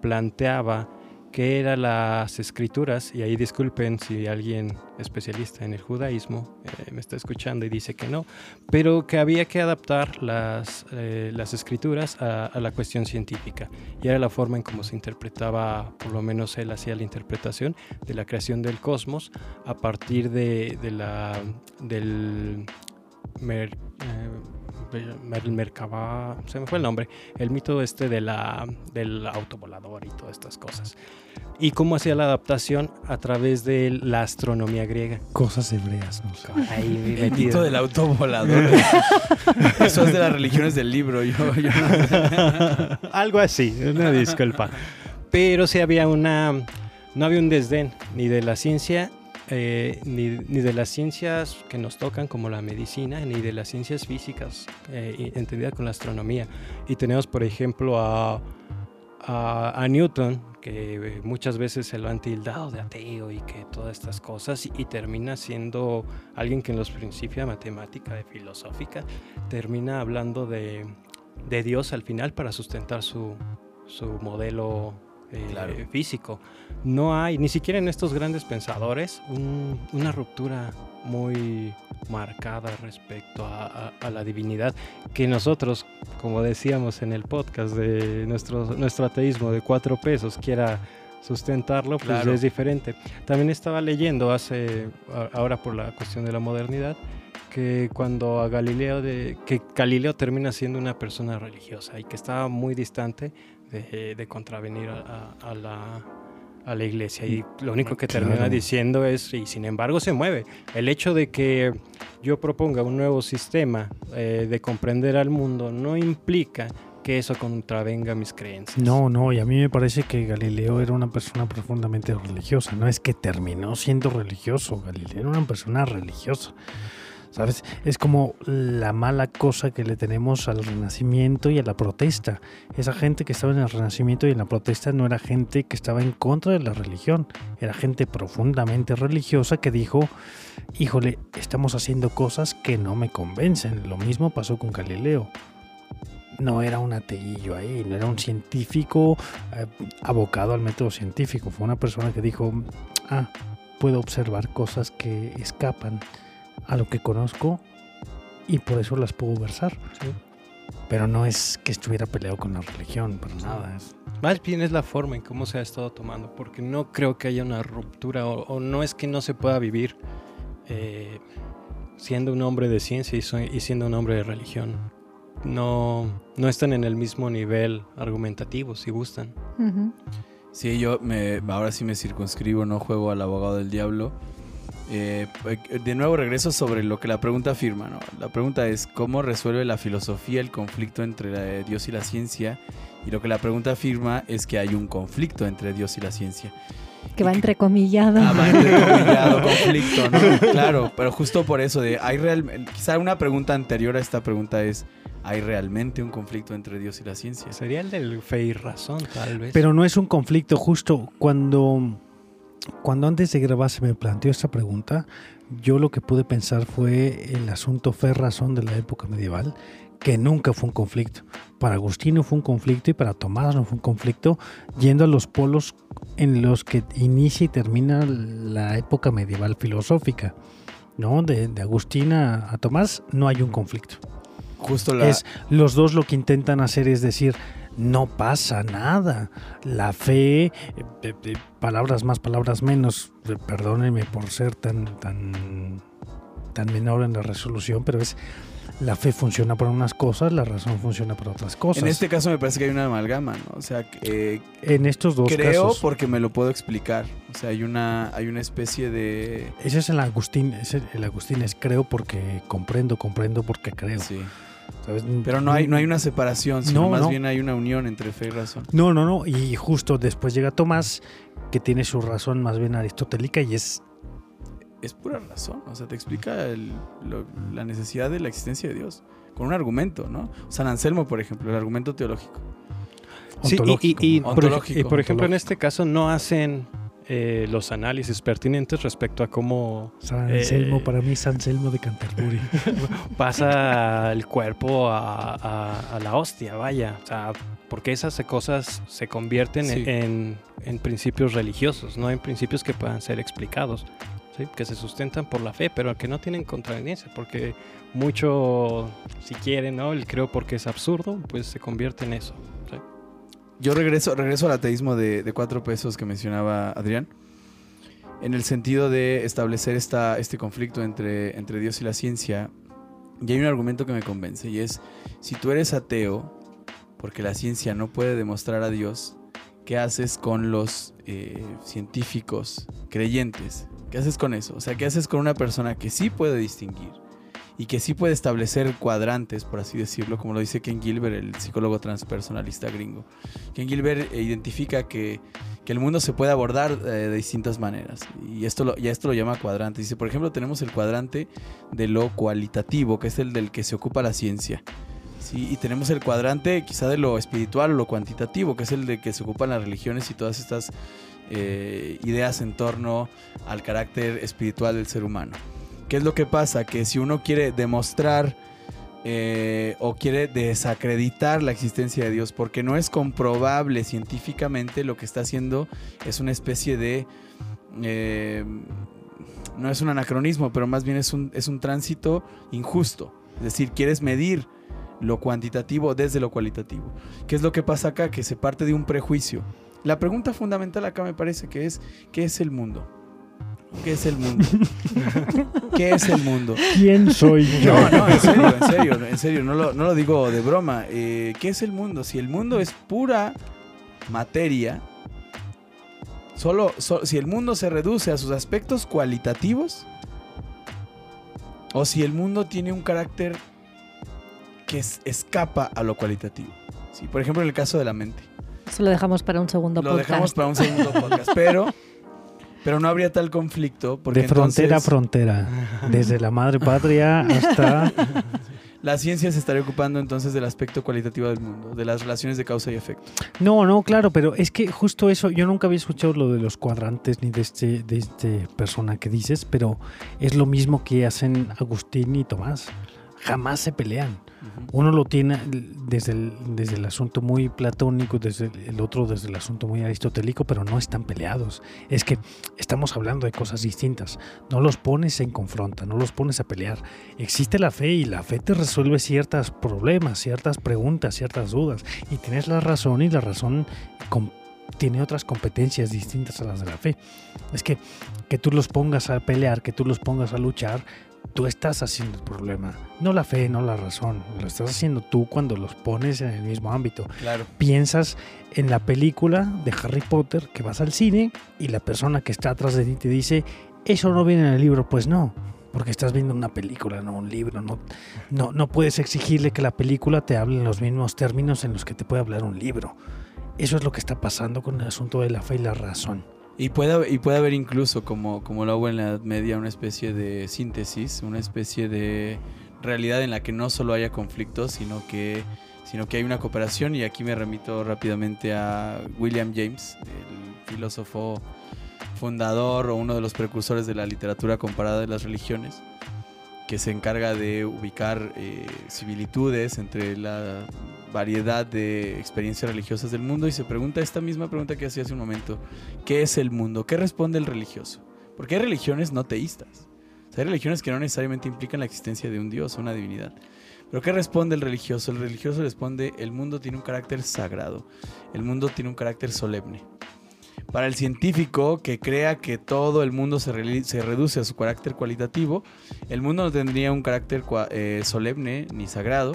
planteaba que eran las escrituras, y ahí disculpen si alguien especialista en el judaísmo eh, me está escuchando y dice que no, pero que había que adaptar las, eh, las escrituras a, la cuestión científica. Y era la forma en cómo se interpretaba, por lo menos él hacía la interpretación de la creación del cosmos a partir de, de la, del... Eh, el Merkaba, se me fue el nombre, el mito este de la, del autovolador y todas estas cosas. Y cómo hacía la adaptación a través de la astronomía griega. Cosas hebreas, no sé. el mito del autovolador. Eso es de las religiones del libro. Yo, Algo así, una disculpa. Pero sí había una, no había un desdén ni de la ciencia eh, ni, de las ciencias que nos tocan como la medicina, ni de las ciencias físicas, eh, entendidas con la astronomía. Y tenemos, por ejemplo, a, a, Newton, que muchas veces se lo han tildado de ateo y que todas estas cosas, y, termina siendo alguien que en los principios de matemática, de filosófica, termina hablando de, de Dios al final para sustentar su, su modelo eh, físico. No hay, ni siquiera en estos grandes pensadores, una ruptura muy marcada respecto a, la divinidad que nosotros, como decíamos en el podcast de nuestro, nuestro ateísmo de cuatro pesos, quiera sustentarlo, pues es diferente. También estaba leyendo hace, ahora por la cuestión de la modernidad, que cuando a Galileo de, que Galileo termina siendo una persona religiosa y que estaba muy distante de, contravenir a, la, a, la, iglesia. Y lo único que termina diciendo es, y sin embargo se mueve, el hecho de que yo proponga un nuevo sistema eh, de comprender al mundo no implica que eso contravenga mis creencias. No, no, y a mí me parece que Galileo era una persona profundamente religiosa. No es que terminó siendo religioso, Galileo era una persona religiosa. Es como la mala cosa que le tenemos al renacimiento y a la protesta. Esa gente que estaba en el renacimiento y en la protesta no era gente que estaba en contra de la religión, era gente profundamente religiosa que dijo, híjole, estamos haciendo cosas que no me convencen. Lo mismo pasó con Galileo. No era un ateillo ahí, no era un científico eh, abocado al método científico. Fue una persona que dijo, ah, puedo observar cosas que escapan a lo que conozco y por eso las puedo versar. Pero no es que estuviera peleado con la religión, para nada. Más bien es la forma en cómo se ha estado tomando, porque no creo que haya una ruptura o, no es que no se pueda vivir eh, siendo un hombre de ciencia y, siendo un hombre de religión. No, no están en el mismo nivel argumentativo, si gustan. Sí, yo me, ahora sí me circunscribo, no juego al abogado del diablo eh, de nuevo regreso sobre lo que la pregunta afirma. ¿no? La pregunta es cómo resuelve la filosofía el conflicto entre Dios y la ciencia. Y lo que la pregunta afirma es que hay un conflicto entre Dios y la ciencia. Que va entrecomillado. Ah, va entrecomillado, conflicto, ¿no? Claro, pero justo por eso, de, hay real, quizá una pregunta anterior a esta pregunta es, ¿hay realmente un conflicto entre Dios y la ciencia? Sería el del fe y razón, tal vez. Pero no es un conflicto justo cuando cuando antes de grabar se me planteó esta pregunta, yo lo que pude pensar fue el asunto fe-razón de la época medieval, que nunca fue un conflicto. Para Agustino fue un conflicto y para Tomás no fue un conflicto, yendo a los polos en los que inicia y termina la época medieval filosófica. ¿no? De, de Agustina a Tomás no hay un conflicto. Justo la... es, los dos lo que intentan hacer es decir, no pasa nada. La fe, eh, palabras más, palabras menos, perdónenme por ser tan, tan, tan menor en la resolución, pero es la fe funciona para unas cosas, la razón funciona para otras cosas. En este caso me parece que hay una amalgama, ¿no? O sea, eh, en estos dos creo porque me lo puedo explicar. O sea, hay una, hay una especie de... Ese es el Agustín, el Agustín es creo porque comprendo, comprendo porque creo. Sí. Pero no hay, no hay una separación, sino más bien hay una unión entre fe y razón. No, no, no. Y justo después llega Tomás, que tiene su razón más bien aristotélica y es es pura razón. O sea, te explica la necesidad de la existencia de Dios con un argumento, ¿no? San Anselmo, por ejemplo, el argumento teológico. Sí, y, por, ejemplo, en este caso no hacen eh, los análisis pertinentes respecto a cómo... San Anselmo, eh, para mí San Anselmo de Canterbury. pasa el cuerpo a, la hostia, vaya. O sea, porque esas cosas se convierten en, en, principios religiosos, no en principios que puedan ser explicados que se sustentan por la fe, pero que no tienen contraveniencia, porque mucho, si quieren, ¿no? el creo porque es absurdo, pues se convierte en eso. Yo regreso, regreso al ateísmo de, cuatro pesos que mencionaba Adrián, en el sentido de establecer esta, este conflicto entre, entre Dios y la ciencia. Y hay un argumento que me convence, y es, si tú eres ateo, porque la ciencia no puede demostrar a Dios, ¿qué haces con los eh, científicos creyentes ¿Qué haces con eso? O sea, ¿qué haces con una persona que sí puede distinguir y que sí puede establecer cuadrantes, por así decirlo, como lo dice Ken Gilbert, el psicólogo transpersonalista gringo? Ken Gilbert eh, identifica que, el mundo se puede abordar eh, de distintas maneras y esto lo, ya esto lo llama cuadrante. Dice, por ejemplo, tenemos el cuadrante de lo cualitativo, que es el del que se ocupa la ciencia. Y tenemos el cuadrante quizá de lo espiritual o lo cuantitativo, que es el de que se ocupan las religiones y todas estas eh, ideas en torno al carácter espiritual del ser humano. ¿Qué es lo que pasa? Que si uno quiere demostrar eh, o quiere desacreditar la existencia de Dios porque no es comprobable científicamente, lo que está haciendo es una especie de... Eh, no es un anacronismo, pero más bien es un, es un tránsito injusto. Es decir, quieres medir lo cuantitativo desde lo cualitativo. ¿Qué es lo que pasa acá? Que se parte de un prejuicio. La pregunta fundamental acá me parece que es, ¿qué es el mundo? ¿Qué es el mundo? ¿Qué es el mundo? ¿Quién soy yo? No, no, en serio, en serio, en serio, no lo, digo de broma. Eh, ¿Qué es el mundo? Si el mundo es pura materia, solo, si el mundo se reduce a sus aspectos cualitativos, o si el mundo tiene un carácter que escapa a lo cualitativo. ¿sí? Por ejemplo, en el caso de la mente. Eso lo dejamos para un segundo podcast. Lo dejamos para un segundo podcast, pero, pero no habría tal conflicto. Porque de frontera a frontera, desde la madre patria hasta... La ciencia se estaría ocupando entonces del aspecto cualitativo del mundo, de las relaciones de causa y efecto. No, no, claro, pero es que justo eso, yo nunca había escuchado lo de los cuadrantes ni de este, de este persona que dices, pero es lo mismo que hacen Agustín y Tomás. Jamás se pelean. Uno lo tiene desde el, desde el asunto muy platónico, desde el otro desde el asunto muy aristotélico, pero no están peleados. Es que estamos hablando de cosas distintas. No los pones en confronta, no los pones a pelear. Existe la fe y la fe te resuelve ciertos problemas, ciertas preguntas, ciertas dudas. Y tienes la razón y la razón tiene otras competencias distintas a las de la fe. Es que que tú los pongas a pelear, que tú los pongas a luchar, tú estás haciendo el problema. No la fe, no la razón. Lo estás haciendo tú cuando los pones en el mismo ámbito. Claro. Piensas en la película de Harry Potter que vas al cine y la persona que está atrás de ti te dice, eso no viene en el libro. Pues no, porque estás viendo una película, no un libro. No, no, no puedes exigirle que la película te hable en los mismos términos en los que te puede hablar un libro. Eso es lo que está pasando con el asunto de la fe y la razón. Y puede, y puede haber incluso, como, como lo hago en la Edad Media, una especie de síntesis, una especie de realidad en la que no solo haya conflictos, sino que, sino que hay una cooperación. Y aquí me remito rápidamente a William James, el filósofo fundador o uno de los precursores de la literatura comparada de las religiones, que se encarga de ubicar eh, similitudes entre la variedad de experiencias religiosas del mundo y se pregunta esta misma pregunta que hacía hace un momento, ¿qué es el mundo? ¿Qué responde el religioso? Porque hay religiones no teístas, hay religiones que no necesariamente implican la existencia de un dios o una divinidad, Pero ¿qué responde el religioso? El religioso responde, el mundo tiene un carácter sagrado, el mundo tiene un carácter solemne. Para el científico que crea que todo el mundo se, reduce a su carácter cualitativo, el mundo no tendría un carácter eh, solemne ni sagrado,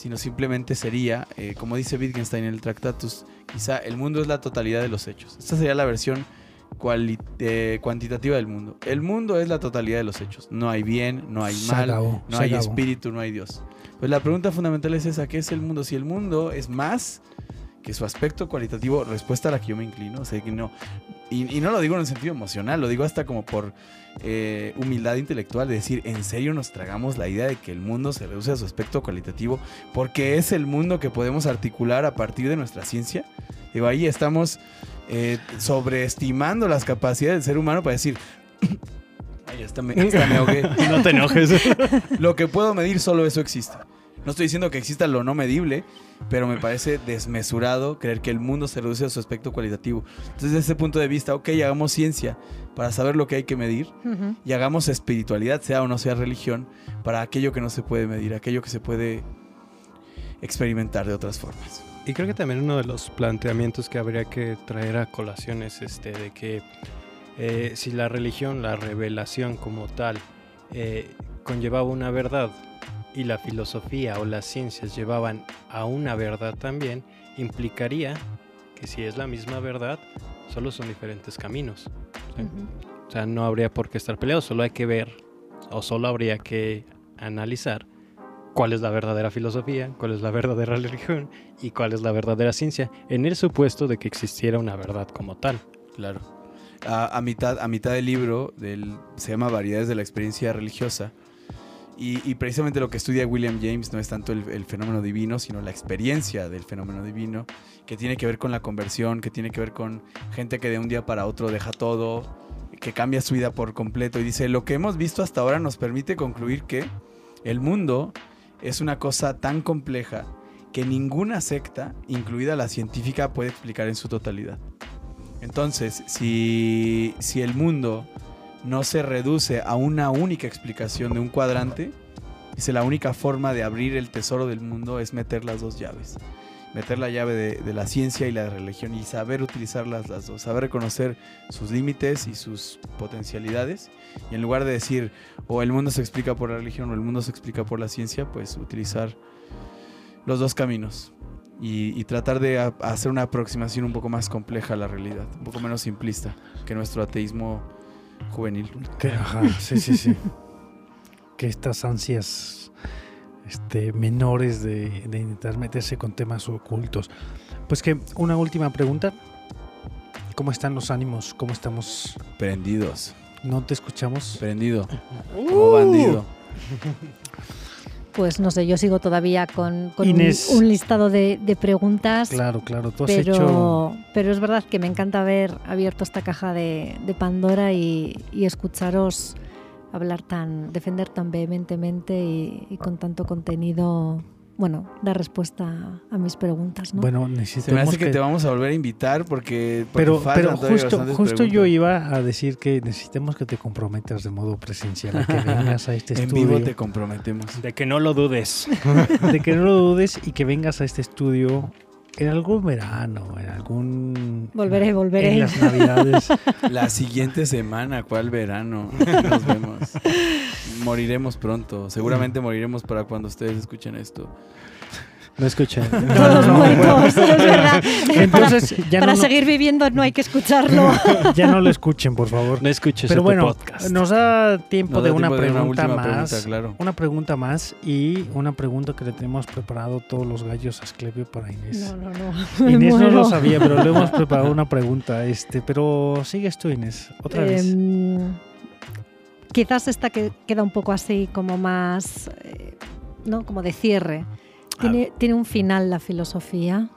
sino simplemente sería, eh, como dice Wittgenstein en el Tractatus, quizá el mundo es la totalidad de los hechos. Esta sería la versión eh, cuantitativa del mundo. El mundo es la totalidad de los hechos. No hay bien, no hay mal, no hay espíritu, no hay Dios. Pues la pregunta fundamental es esa, ¿qué es el mundo? Si el mundo es más que su aspecto cualitativo, respuesta a la que yo me inclino, o sea, que no, y, no lo digo en un sentido emocional, lo digo hasta como por eh, humildad intelectual, de decir, en serio nos tragamos la idea de que el mundo se reduce a su aspecto cualitativo, porque es el mundo que podemos articular a partir de nuestra ciencia. Digo, ahí estamos eh, sobreestimando las capacidades del ser humano para decir, ay, hasta me, me ahogué. no te enojes. lo que puedo medir, solo eso existe. No estoy diciendo que exista lo no medible, pero me parece desmesurado creer que el mundo se reduce a su aspecto cualitativo. Entonces, desde ese punto de vista, ok, hagamos ciencia para saber lo que hay que medir y hagamos espiritualidad, sea o no sea religión, para aquello que no se puede medir, aquello que se puede experimentar de otras formas. Y creo que también uno de los planteamientos que habría que traer a colación es este de que eh, si la religión, la revelación como tal, eh, conllevaba una verdad, y la filosofía o las ciencias llevaban a una verdad también, implicaría que si es la misma verdad, solo son diferentes caminos. O sea, no habría por qué estar peleados, solo hay que ver o solo habría que analizar cuál es la verdadera filosofía, cuál es la verdadera religión y cuál es la verdadera ciencia, en el supuesto de que existiera una verdad como tal. Claro. A, mitad, a mitad del libro, del, se llama Variedades de la experiencia religiosa, y, precisamente lo que estudia William James no es tanto el, fenómeno divino, sino la experiencia del fenómeno divino, que tiene que ver con la conversión, que tiene que ver con gente que de un día para otro deja todo, que cambia su vida por completo. Y dice, lo que hemos visto hasta ahora nos permite concluir que el mundo es una cosa tan compleja que ninguna secta, incluida la científica, puede explicar en su totalidad. Entonces, si, si el mundo no se reduce a una única explicación de un cuadrante. Dice, la única forma de abrir el tesoro del mundo es meter las dos llaves. Meter la llave de, la ciencia y la religión y saber utilizarlas las dos, saber reconocer sus límites y sus potencialidades. Y en lugar de decir, o el mundo se explica por la religión o el mundo se explica por la ciencia, pues utilizar los dos caminos. Y, y, tratar de hacer una aproximación un poco más compleja a la realidad, un poco menos simplista que nuestro ateísmo juvenil. Que, sí, sí, sí. que estas ansias este, menores de, de, intentar meterse con temas ocultos. Pues que una última pregunta. ¿Cómo están los ánimos? ¿Cómo estamos? Prendidos. ¿No te escuchamos? Prendido. Como bandido. Pues no sé, yo sigo todavía con, un, listado de, preguntas. Claro, claro, tú has pero, hecho... Pero es verdad que me encanta haber abierto esta caja de, Pandora y, escucharos hablar tan, defender tan vehementemente y con tanto contenido bueno, dar respuesta a mis preguntas, ¿no? Bueno, necesitamos que, te vamos a volver a invitar porque, pero, pero justo, justo yo iba a decir que necesitamos que te comprometas de modo presencial, a que vengas a este estudio. En vivo te comprometemos. De que no lo dudes. de que no lo dudes y que vengas a este estudio en algún verano, en algún... Volveré, volveré. En las navidades. La siguiente semana, ¿cuál verano? Nos vemos. Moriremos pronto. Seguramente moriremos para cuando ustedes escuchen esto. No escuchen. Todos muertos, es verdad. Entonces, para, seguir viviendo no hay que escucharlo. ya no lo escuchen, por favor. No escuches Pero este bueno, podcast. Nos da tiempo de una pregunta más. Una pregunta más y una pregunta que le tenemos preparado todos los gallos a Asclepio para Inés. No, no, no. Inés no lo sabía, pero le hemos preparado una pregunta. Este, pero sigues tú, Inés, otra vez. Em, quizás esta que queda un poco así como más, eh, ¿no? Como de cierre. ¿Tiene, un final la filosofía?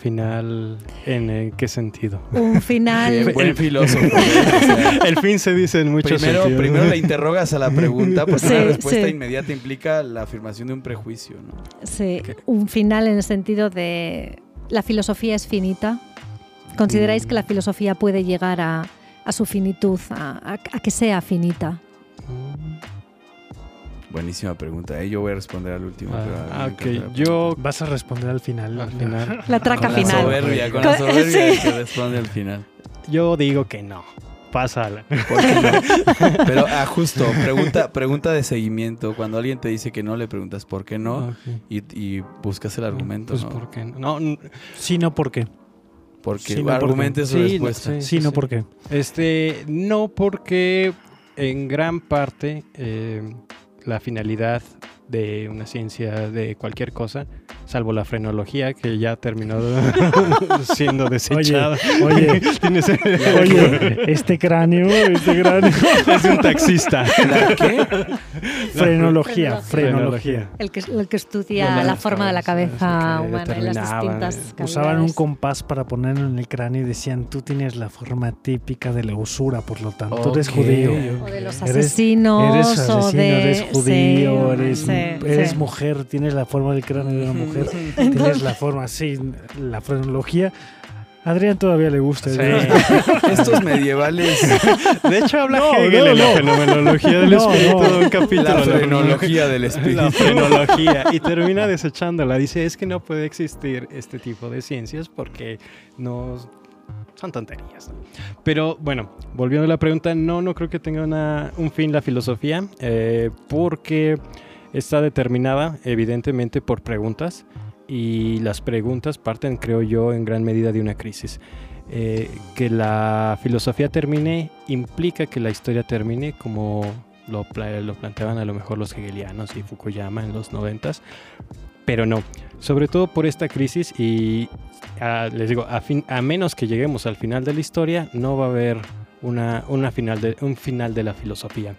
¿Final en qué sentido? Un final. buen filósofo. ¿eh? el fin se dice en muchos primero, Primero le interrogas a la pregunta, porque la respuesta inmediata implica la afirmación de un prejuicio. ¿no? Sí, un final en el sentido de. La filosofía es finita. ¿Consideráis que la filosofía puede llegar a, su finitud, a, a que sea finita? Buenísima pregunta. ¿eh? Yo voy a responder al último. Ah, ok. Yo... Vas a responder al final. Al final. La traca con final. La soberbia, con la soberbia que responde al final. Yo digo que no. Pásala. Pero ah, justo, pregunta, pregunta de seguimiento. Cuando alguien te dice que no, le preguntas por qué no y, buscas el argumento. Pues ¿no? ¿por qué no? Sí, no, ¿por qué? Porque sí, no, argumentes su sí, respuesta. Sí, no, ¿por qué? Este, no, porque en gran parte eh, la finalidad de una ciencia de cualquier cosa, salvo la frenología que ya terminó siendo desechada. Oye, oye, este cráneo, este cráneo es un taxista. ¿La qué? Frenología, frenología. El que, el que estudia la forma de la cabeza humana y las distintas Usaban un compás para ponerlo en el cráneo y decían, tú tienes la forma típica de la usura, por lo tanto, tú eres judío. O de los asesinos. Eres, eres asesino, o de... eres judío, eres, sí, eres sí. mujer, tienes la forma del cráneo de una mujer, tienes la forma así, la frenología. A Adrián todavía le gusta. Sí. Estos medievales. De hecho, habla No, Hegel no, en la no. fenomenología del No, espíritu no. de un capítulo. La frenología del espíritu. La frenología. Y termina desechándola. Dice, es que no puede existir este tipo de ciencias porque no... Son tonterías. ¿no? Pero bueno, volviendo a la pregunta, no, no creo que tenga una- un fin la filosofía, eh, porque está determinada evidentemente por preguntas y las preguntas parten, creo yo, en gran medida de una crisis. Eh, que la filosofía termine implica que la historia termine como lo, lo planteaban a lo mejor los hegelianos y Fukuyama en los noventas, pero no, sobre todo por esta crisis y ah, les digo, a, fin- a menos que lleguemos al final de la historia, no va a haber una, una final de, un final de la filosofía.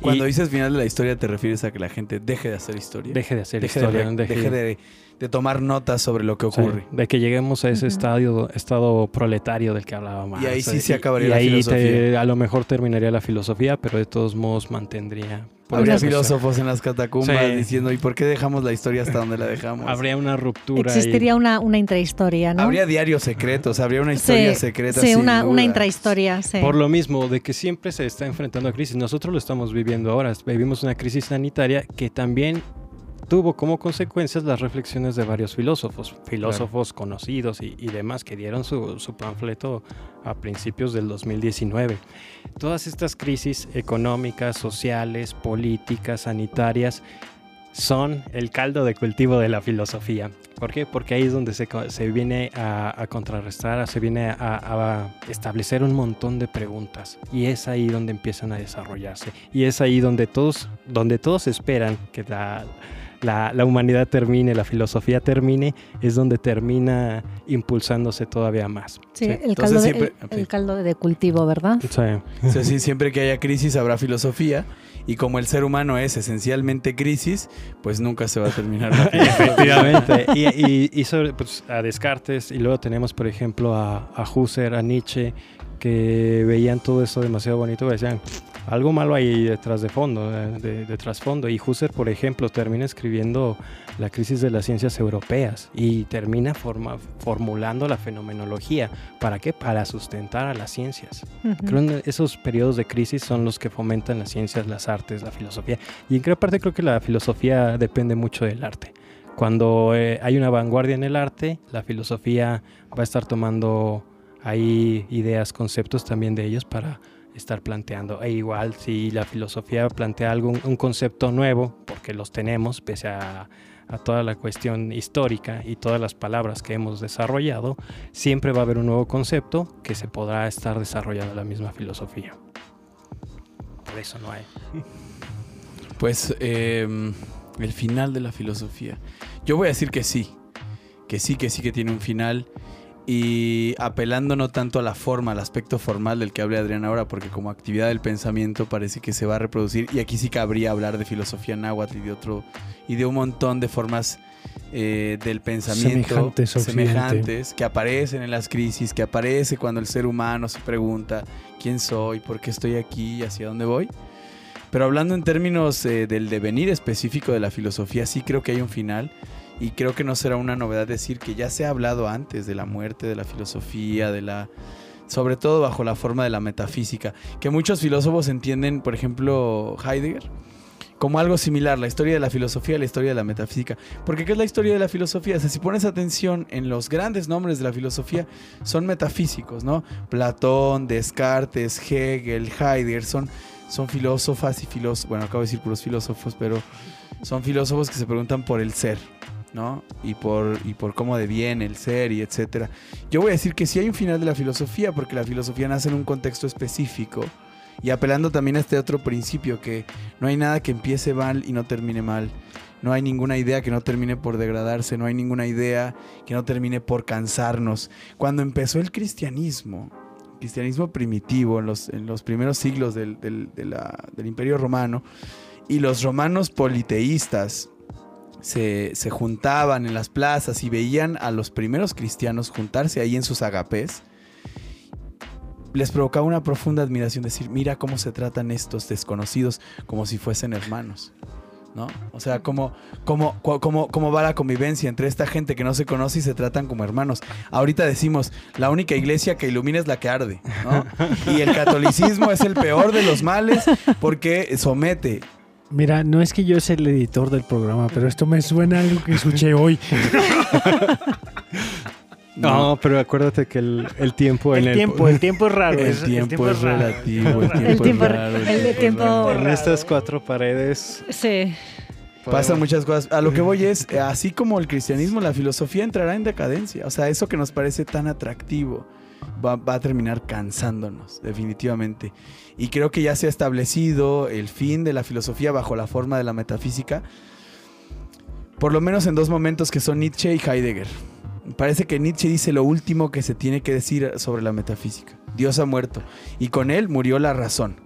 Cuando Y dices final de la historia, te refieres a que la gente deje de hacer historia. deje de hacer deje, historia, de, deje- deje de, de tomar notas sobre lo que Sí, ocurre. de que lleguemos a ese Ujú. estadio, estado proletario del que hablaba Marx. Y ahí sí eh, se acabaría y la ahí te- filosofía. a lo mejor terminaría la filosofía, pero de todos modos mantendría. Habría filósofos en las catacumbas Sí. diciendo, ¿y por qué dejamos la historia hasta donde la dejamos? Habría una ruptura. Existiría una, una intrahistoria, ¿no? Habría diarios secretos, habría una historia sí, secreta. Sí, sin una, una intrahistoria, sí. por lo mismo, de que siempre se está enfrentando a crisis. Nosotros lo estamos viviendo ahora. Vivimos una crisis sanitaria que también tuvo como consecuencias las reflexiones de varios filósofos, filósofos conocidos y, y demás que dieron su, su panfleto a principios del 2019. Todas estas crisis económicas, sociales, políticas, sanitarias son el caldo de cultivo de la filosofía. ¿Por qué? Porque ahí es donde se, se viene a, a contrarrestar, se viene a, a establecer un montón de preguntas. Y es ahí donde empiezan a desarrollarse. Y es ahí donde todos, donde todos esperan que la, la, la humanidad termine, la filosofía termine, es donde termina impulsándose todavía más. Sí, Sí. el, Entonces caldo de, el- caldo de cultivo, ¿verdad? Sí. O sea, sí, siempre que haya crisis habrá filosofía. Y como el ser humano es esencialmente crisis, pues nunca se va a terminar la. Efectivamente. y, y- y sobre pues, a Descartes, y luego tenemos, por ejemplo, a, a Husserl, a Nietzsche, que veían todo eso demasiado bonito y decían, algo malo hay detrás de fondo, eh, de, de trasfondo. Y Husserl, por ejemplo, termina escribiendo la crisis de las ciencias europeas y termina forma- formulando la fenomenología. ¿Para qué? Para sustentar a las ciencias. Creo que esos periodos de crisis son los que fomentan las ciencias, las artes, la filosofía. Y en gran parte creo que la filosofía depende mucho del arte. Cuando eh, hay una vanguardia en el arte, la filosofía va a estar tomando ahí ideas, conceptos también de ellos para estar planteando. E igual si la filosofía plantea algún un concepto nuevo, porque los tenemos, pese a, a toda la cuestión histórica y todas las palabras que hemos desarrollado, siempre va a haber un nuevo concepto que se podrá estar desarrollando la misma filosofía. Por eso no hay. Pues eh, el final de la filosofía. Yo voy a decir que sí. Que sí, que sí que tiene un final. Y apelando no tanto a la forma, al aspecto formal del que habla Adrián ahora, porque como actividad del pensamiento parece que se va a reproducir. Y aquí sí cabría hablar de filosofía náhuatl y de otro. y de un montón de formas eh, del pensamiento Semejantes semejantes que aparecen en las crisis, que aparece cuando el ser humano se pregunta quién soy, por qué estoy aquí y hacia dónde voy. Pero hablando en términos eh, del devenir específico de la filosofía, sí creo que hay un final. Y creo que no será una novedad decir que ya se ha hablado antes de la muerte de la filosofía, de la. sobre todo bajo la forma de la metafísica. Que muchos filósofos entienden, por ejemplo, Heidegger, como algo similar, la historia de la filosofía la historia de la metafísica. Porque ¿qué es la historia de la filosofía? O sea, si pones atención en los grandes nombres de la filosofía, son metafísicos, ¿no? Platón, Descartes, Hegel, Heidegger, son, son filósofas y filósofos, bueno, acabo de decir puros filósofos, pero son filósofos que se preguntan por el ser, ¿no? Y por, y por cómo deviene el ser y etcétera. Yo voy a decir que sí hay un final de la filosofía, porque la filosofía nace en un contexto específico y apelando también a este otro principio, que no hay nada que empiece mal y no termine mal. No hay ninguna idea que no termine por degradarse, no hay ninguna idea que no termine por cansarnos. Cuando empezó el cristianismo, cristianismo primitivo en los, en los primeros siglos del, del, Imperio Romano, y los romanos politeístas se, se, juntaban en las plazas y veían a los primeros cristianos juntarse ahí en sus agapés, les provocaba una profunda admiración decir, mira cómo se tratan estos desconocidos como si fuesen hermanos. ¿No? O sea, cómo, cómo, cómo, cómo va la convivencia entre esta gente que no se conoce y se tratan como hermanos. Ahorita decimos, la única iglesia que ilumina es la que arde, ¿no? Y el catolicismo es el peor de los males porque somete, Mira, no es que yo sea el editor del programa, pero esto me suena a algo que escuché hoy. No, pero acuérdate que el, el tiempo el en tiempo, el... tiempo es raro. El, tiempo, es relativo, el tiempo, es raro. El tiempo, En estas cuatro paredes. Sí. Pasan muchas cosas. A lo que voy es, así como el cristianismo, la filosofía entrará en decadencia. O sea, eso que nos parece tan atractivo va, va, a terminar cansándonos, definitivamente. Y creo que ya se ha establecido el fin de la filosofía bajo la forma de la metafísica, por lo menos en dos momentos que son Nietzsche y Heidegger. Parece que Nietzsche dice lo último que se tiene que decir sobre la metafísica. Dios ha muerto y con él murió la razón.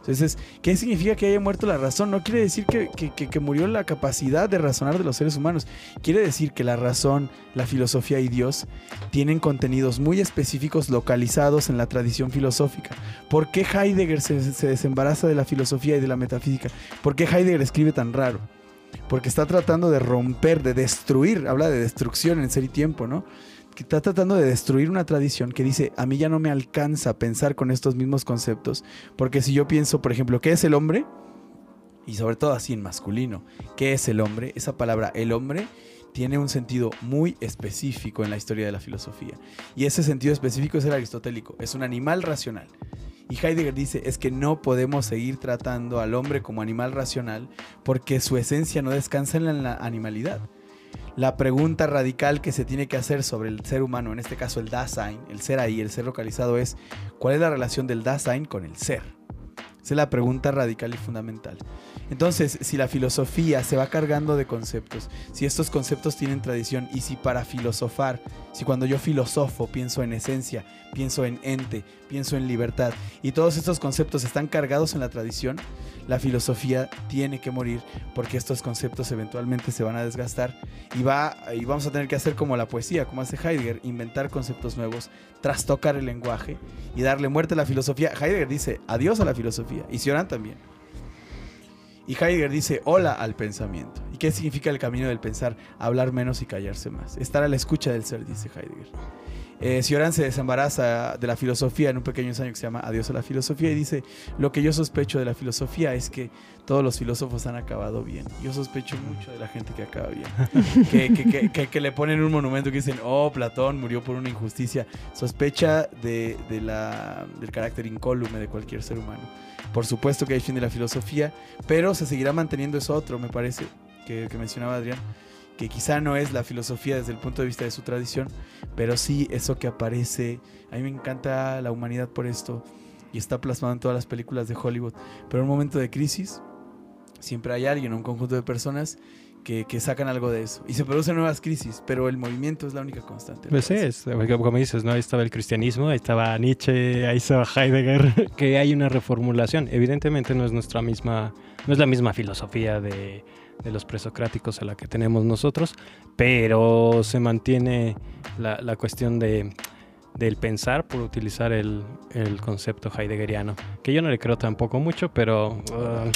Entonces, ¿qué significa que haya muerto la razón? No quiere decir que, murió la capacidad de razonar de los seres humanos. Quiere decir que la razón, la filosofía y Dios tienen contenidos muy específicos localizados en la tradición filosófica. ¿Por qué Heidegger se desembaraza de la filosofía y de la metafísica? ¿Por qué Heidegger escribe tan raro? porque está tratando de romper, de destruir, habla de destrucción en ser y tiempo, ¿no? Que está tratando de destruir una tradición que dice, a mí ya no me alcanza pensar con estos mismos conceptos, porque si yo pienso, por ejemplo, ¿qué es el hombre? Y sobre todo así en masculino, ¿qué es el hombre? Esa palabra, el hombre, tiene un sentido muy específico en la historia de la filosofía. Y ese sentido específico es el aristotélico, es un animal racional. Y Heidegger dice, es que no podemos seguir tratando al hombre como animal racional porque su esencia no descansa en la animalidad. La pregunta radical que se tiene que hacer sobre el ser humano, en este caso el Dasein, el ser ahí, el ser localizado, es ¿cuál es la relación del Dasein con el ser? Esa es la pregunta radical y fundamental. Entonces, si la filosofía se va cargando de conceptos, si estos conceptos tienen tradición y si para filosofar, si cuando yo filosofo pienso en esencia, pienso en ente, pienso en libertad y todos estos conceptos están cargados en la tradición, la filosofía tiene que morir porque estos conceptos eventualmente se van a desgastar y, va, y vamos a tener que hacer como la poesía, como hace Heidegger, inventar conceptos nuevos, trastocar el lenguaje y darle muerte a la filosofía. Heidegger dice adiós a la filosofía y Sioran también. Y Heidegger dice hola al pensamiento. ¿Y qué significa el camino del pensar? Hablar menos y callarse más. Estar a la escucha del ser, dice Heidegger. Eh, Cioran se desembaraza de la filosofía en un pequeño ensayo que se llama Adiós a la filosofía y dice, lo que yo sospecho de la filosofía es que todos los filósofos han acabado bien. Yo sospecho mucho de la gente que acaba bien. que, que, le ponen un monumento que dicen, oh, Platón murió por una injusticia. Sospecha de, la, del carácter incólume de cualquier ser humano. Por supuesto que hay fin de la filosofía, pero se seguirá manteniendo eso otro, me parece, que, mencionaba Adrián, que quizá no es la filosofía desde el punto de vista de su tradición, pero sí eso que aparece. A mí me encanta la humanidad por esto y está plasmado en todas las películas de Hollywood. Pero en un momento de crisis, siempre hay alguien, un conjunto de personas que, sacan algo de eso. Y se producen nuevas crisis, pero el movimiento es la única constante. Pues sí, es, como dices, ¿no? Ahí estaba el cristianismo, ahí estaba Nietzsche, ahí estaba Heidegger, que hay una reformulación. Evidentemente no es nuestra misma, no es la misma filosofía de, los presocráticos a la que tenemos nosotros, pero se mantiene la cuestión de del pensar por utilizar el, el, concepto heideggeriano, que yo no le creo tampoco mucho, pero uh,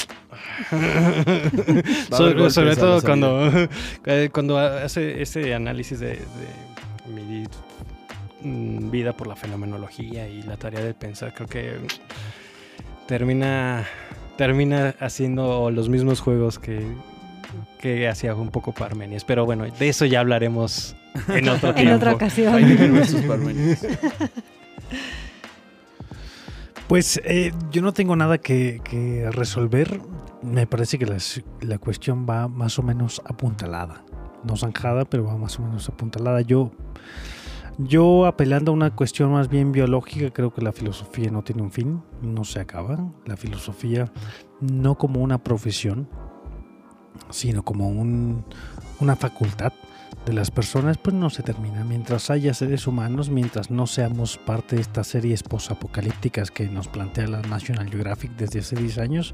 sobre, todo cuando, cuando hace ese análisis de, mi mm, vida por la fenomenología y la tarea del pensar, creo que termina termina haciendo los mismos juegos que, que hacía un poco Parmenias. Pero bueno, de eso ya hablaremos en otro tiempo. en otra ocasión. Pues eh, yo no tengo nada que, resolver. Me parece que la cuestión va más o menos apuntalada. No zanjada, pero va más o menos apuntalada. Yo, yo apelando a una cuestión más bien biológica, creo que la filosofía no tiene un fin, no se acaba. La filosofía no como una profesión, sino como una facultad de las personas, pues no se termina. Mientras haya seres humanos, mientras no seamos parte de estas series posapocalípticas que nos plantea la National Geographic desde hace 10 años,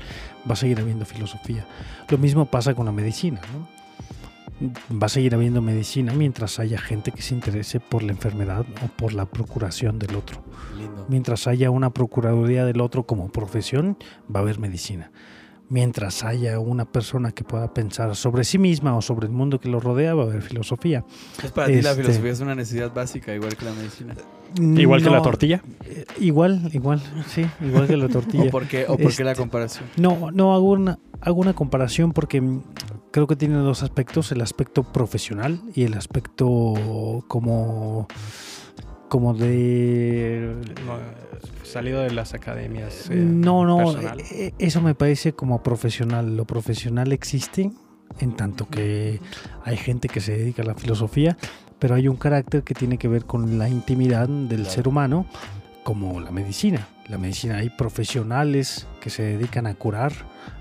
va a seguir habiendo filosofía. Lo mismo pasa con la medicina, Va a seguir habiendo medicina mientras haya gente que se interese por la enfermedad o por la procuración del otro. Mientras haya una procuraduría del otro como profesión, va a haber medicina mientras haya una persona que pueda pensar sobre sí misma o sobre el mundo que lo rodea, va a haber filosofía. Es para ti la este, filosofía es una necesidad básica, igual que la medicina. Igual que la tortilla. Eh, igual, igual, sí, igual que la tortilla. ¿O por qué, o por qué la este, comparación? No, no hago una, hago una comparación porque creo que tiene dos aspectos, el aspecto profesional y el aspecto como como de salido de las academias. Eh, no, no, eh, eso me parece como profesional. Lo profesional existe en tanto que hay gente que se dedica a la filosofía, pero hay un carácter que tiene que ver con la intimidad del ser humano, como la medicina. La medicina hay profesionales que se dedican a curar,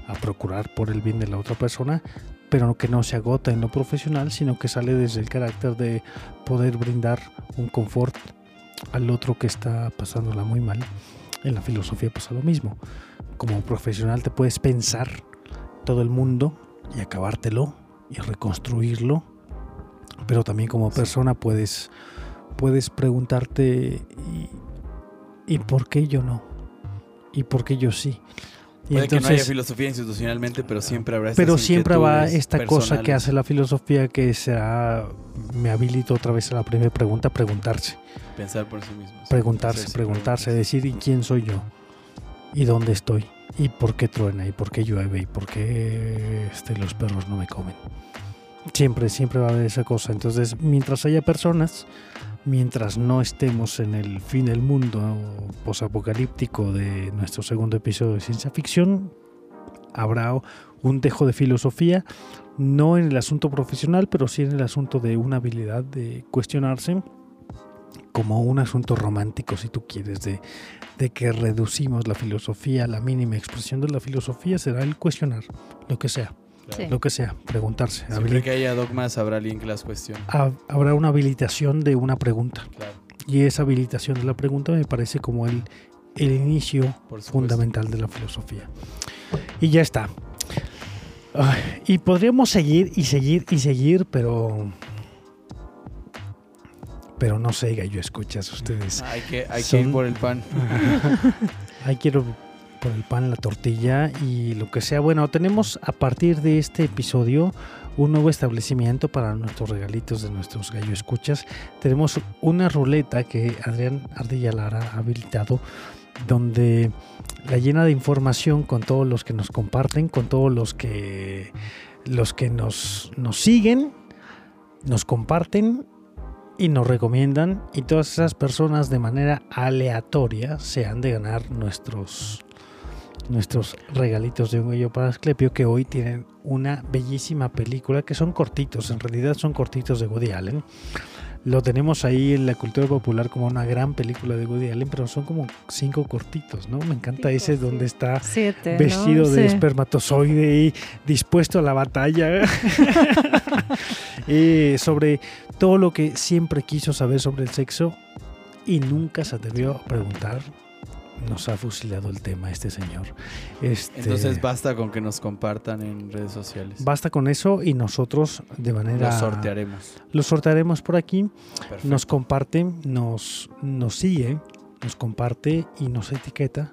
a procurar por el bien de la otra persona, pero que no se agota en lo profesional, sino que sale desde el carácter de poder brindar un confort al otro que está pasándola muy mal. En la filosofía pasa lo mismo. Como profesional te puedes pensar todo el mundo y acabártelo y reconstruirlo, pero también como persona puedes, puedes preguntarte ¿y, por qué yo no? ¿Y por qué yo sí? Puede que no haya filosofía institucionalmente, pero siempre habrá Pero siempre va esta cosa que hace la filosofía que será, me habilito otra vez a la primera pregunta, preguntarse. Pensar por sí mismo. Preguntarse, preguntarse, decir ¿y quién soy yo? ¿Y dónde estoy? ¿Y por qué truena? ¿Y por qué llueve? ¿Y por qué este, los perros no me comen? Siempre, siempre va a haber esa cosa. Entonces, mientras haya personas, mientras no estemos en el fin del mundo posapocalíptico de nuestro segundo episodio de ciencia ficción, habrá un dejo de filosofía, no en el asunto profesional, pero sí en el asunto de una habilidad de cuestionarse como un asunto romántico, si tú quieres, de, de que reducimos la filosofía, la mínima expresión de la filosofía será el cuestionar, lo que sea. Lo que sea, preguntarse. Siempre que haya dogmas habrá alguien que las cuestione. Habrá una habilitación de una pregunta. Y esa habilitación de la pregunta me parece como el, el inicio fundamental de la filosofía. Y ya está. y podríamos seguir y seguir y seguir, pero pero no sé, gallo, escuchas ustedes. Hay que, hay que ir por el pan. hay que ir por el pan, la tortilla y lo que sea. Bueno, tenemos a partir de este episodio un nuevo establecimiento para nuestros regalitos de nuestros gallo escuchas. Tenemos una ruleta que Adrián Ardilla Lara ha habilitado donde la llena de información con todos los que nos comparten, con todos los que los que nos, nos siguen, nos comparten y nos recomiendan y todas esas personas de manera aleatoria se han de ganar nuestros nuestros regalitos de un gallo para Asclepio que hoy tienen una bellísima película que son cortitos, en realidad son cortitos de Woody Allen. Lo tenemos ahí en la cultura popular como una gran película de Woody Allen, pero son como cinco cortitos, ¿no? Me encanta ese donde está vestido de espermatozoide y dispuesto a la batalla. y sobre todo lo que siempre quiso saber sobre el sexo y nunca se atrevió a preguntar. Nos ha fusilado el tema este señor. Este, Entonces basta con que nos compartan en redes sociales. Basta con eso y nosotros de manera... Lo sortearemos. Lo sortearemos por aquí. Nos comparte, nos, nos sigue, nos comparte y nos etiqueta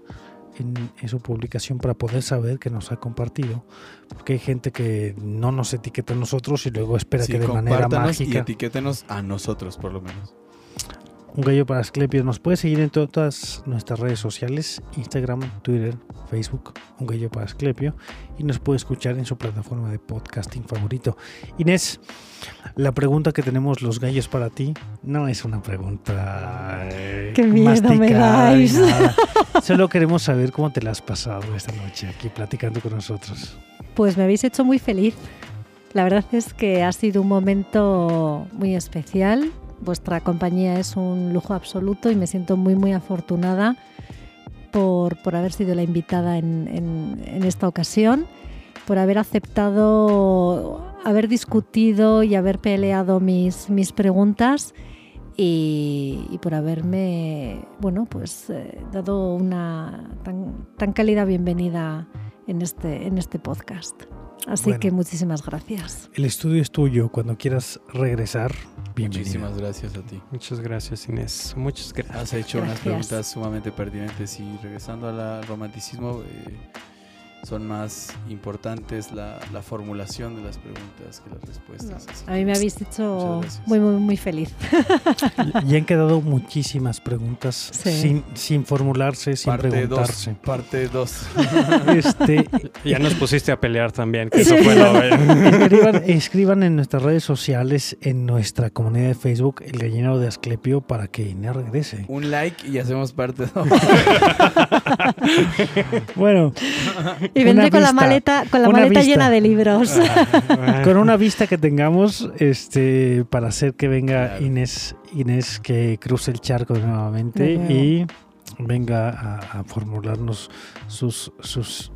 en, su publicación para poder saber que nos ha compartido. Porque hay gente que no nos etiqueta a nosotros y luego espera que de manera mágica. Y etiquétenos a nosotros, por lo menos. Un Gallo para Asclepio. Nos puede seguir en todas nuestras redes sociales, Instagram, Twitter, Facebook, Un Gallo para Asclepio. Y nos puede escuchar en su plataforma de podcasting favorito. Inés, la pregunta que tenemos los gallos para ti no es una pregunta eh, Qué miedo me dais. Solo queremos saber cómo te la has pasado esta noche aquí platicando con nosotros. Pues me habéis hecho muy feliz. La verdad es que ha sido un momento muy especial. Vuestra compañía es un lujo absoluto y me siento muy, muy afortunada por, haber sido la invitada en, esta ocasión, por haber aceptado, haber discutido y haber peleado mis, mis preguntas y, por haberme bueno, pues, eh, dado una tan, tan cálida bienvenida en este, en este podcast. Así que muchísimas gracias. El estudio es tuyo. Cuando quieras regresar, bienvenido. Muchísimas gracias a ti. Muchas gracias, Inés. Muchas gracias. Has hecho unas preguntas sumamente pertinentes y regresando al romanticismo, eh, son más importantes la, formulación de las preguntas que las respuestas. A mí me habéis hecho muy, muy, muy feliz. y han quedado muchísimas preguntas sin, sin formularse, sin preguntarse. parte 2. Este, ya nos pusiste a pelear también. escriban, en nuestras redes sociales, en nuestra comunidad de Facebook, el gallinero de Asclepio, para que Inés regrese. Un like y hacemos parte 2. bueno. Y vendré con la maleta, con la maleta llena de libros. Ah, con una vista que tengamos este, para hacer que venga Inés, Inés que cruce el charco nuevamente y venga a, formularnos sus, sus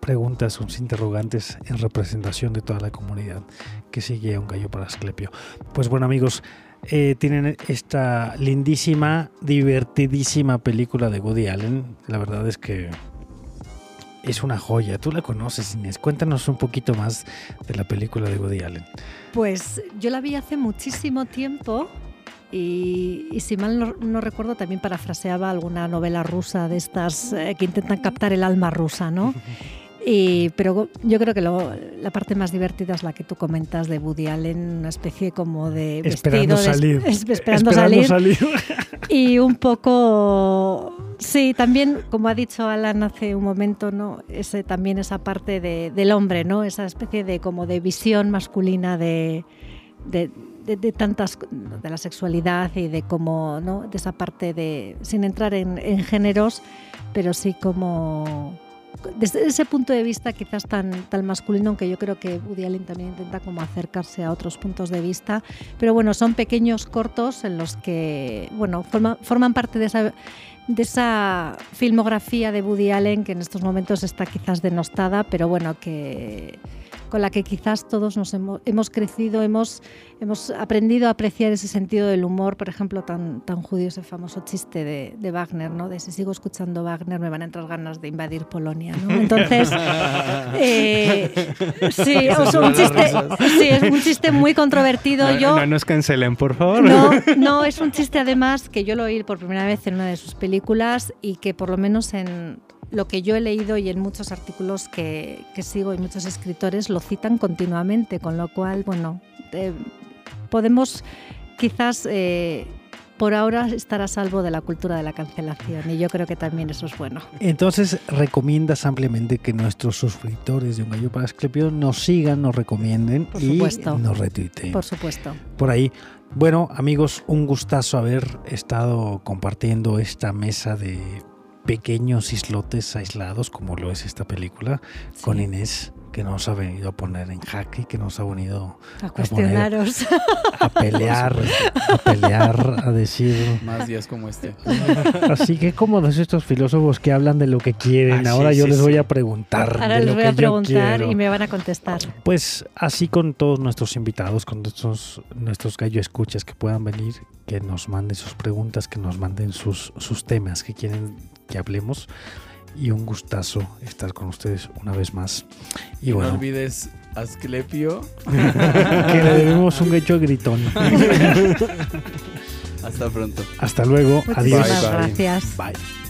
preguntas, sus interrogantes en representación de toda la comunidad que sigue a un gallo para Asclepio. Pues bueno amigos, eh, tienen esta lindísima, divertidísima película de Woody Allen. La verdad es que es una joya. Tú la conoces, Inés. Cuéntanos un poquito más de la película de Woody Allen. Pues yo la vi hace muchísimo tiempo y, si mal no, recuerdo también parafraseaba alguna novela rusa de estas eh, que intentan captar el alma rusa, ¿no? pero yo creo que la parte más divertida es la que tú comentas de Woody Allen, una especie como de esperando salir. esperando, salir. y un poco, sí, también como ha dicho Alan hace un momento, no, ese también esa parte del hombre, no, esa especie de como de visión masculina de, de, tantas de la sexualidad y de cómo, ¿no? de esa parte de sin entrar en, en géneros, pero sí como desde ese punto de vista quizás tan, tan masculino, aunque yo creo que Woody Allen también intenta como acercarse a otros puntos de vista, pero bueno, son pequeños cortos en los que, bueno, forman parte de esa, de esa filmografía de Woody Allen que en estos momentos está quizás denostada, pero bueno, que con la que quizás todos nos hemos, hemos, crecido, hemos, hemos aprendido a apreciar ese sentido del humor, por ejemplo, tan, tan judío ese famoso chiste de, de, Wagner, ¿no? de si sigo escuchando Wagner me van a entrar ganas de invadir Polonia. ¿no? Entonces, eh, sí, es un chiste, sí, es un chiste muy controvertido. No, Yo, no nos cancelen, por favor. No, no, es un chiste además que yo lo oí por primera vez en una de sus películas y que por lo menos en lo que yo he leído y en muchos artículos que, sigo y muchos escritores lo citan continuamente, con lo cual, bueno, eh, podemos quizás eh, por ahora estar a salvo de la cultura de la cancelación y yo creo que también eso es bueno. Entonces, recomiendas ampliamente que nuestros suscriptores de Un Gallo para Esclepio nos sigan, nos recomienden y nos retuiteen. Por supuesto. Por ahí. Bueno, amigos, un gustazo haber estado compartiendo esta mesa de pequeños islotes aislados, como lo es esta película, con Inés, que nos ha venido a poner en jaque, que nos ha venido a cuestionaros, a, pelear, a pelear, a decir más días como este. Así que como de estos filósofos que hablan de lo que quieren, ahora yo les voy a preguntar. Ahora les voy a preguntar y me van a contestar. Pues así con todos nuestros invitados, con nuestros, nuestros gallo escuchas que puedan venir, que nos manden sus preguntas, que nos manden sus, sus temas que quieren que hablemos. Y un gustazo estar con ustedes una vez más. Y, bueno, no olvides Asclepio. que le debemos un hecho gritón. Hasta pronto. Hasta luego. Adiós. gracias. bye.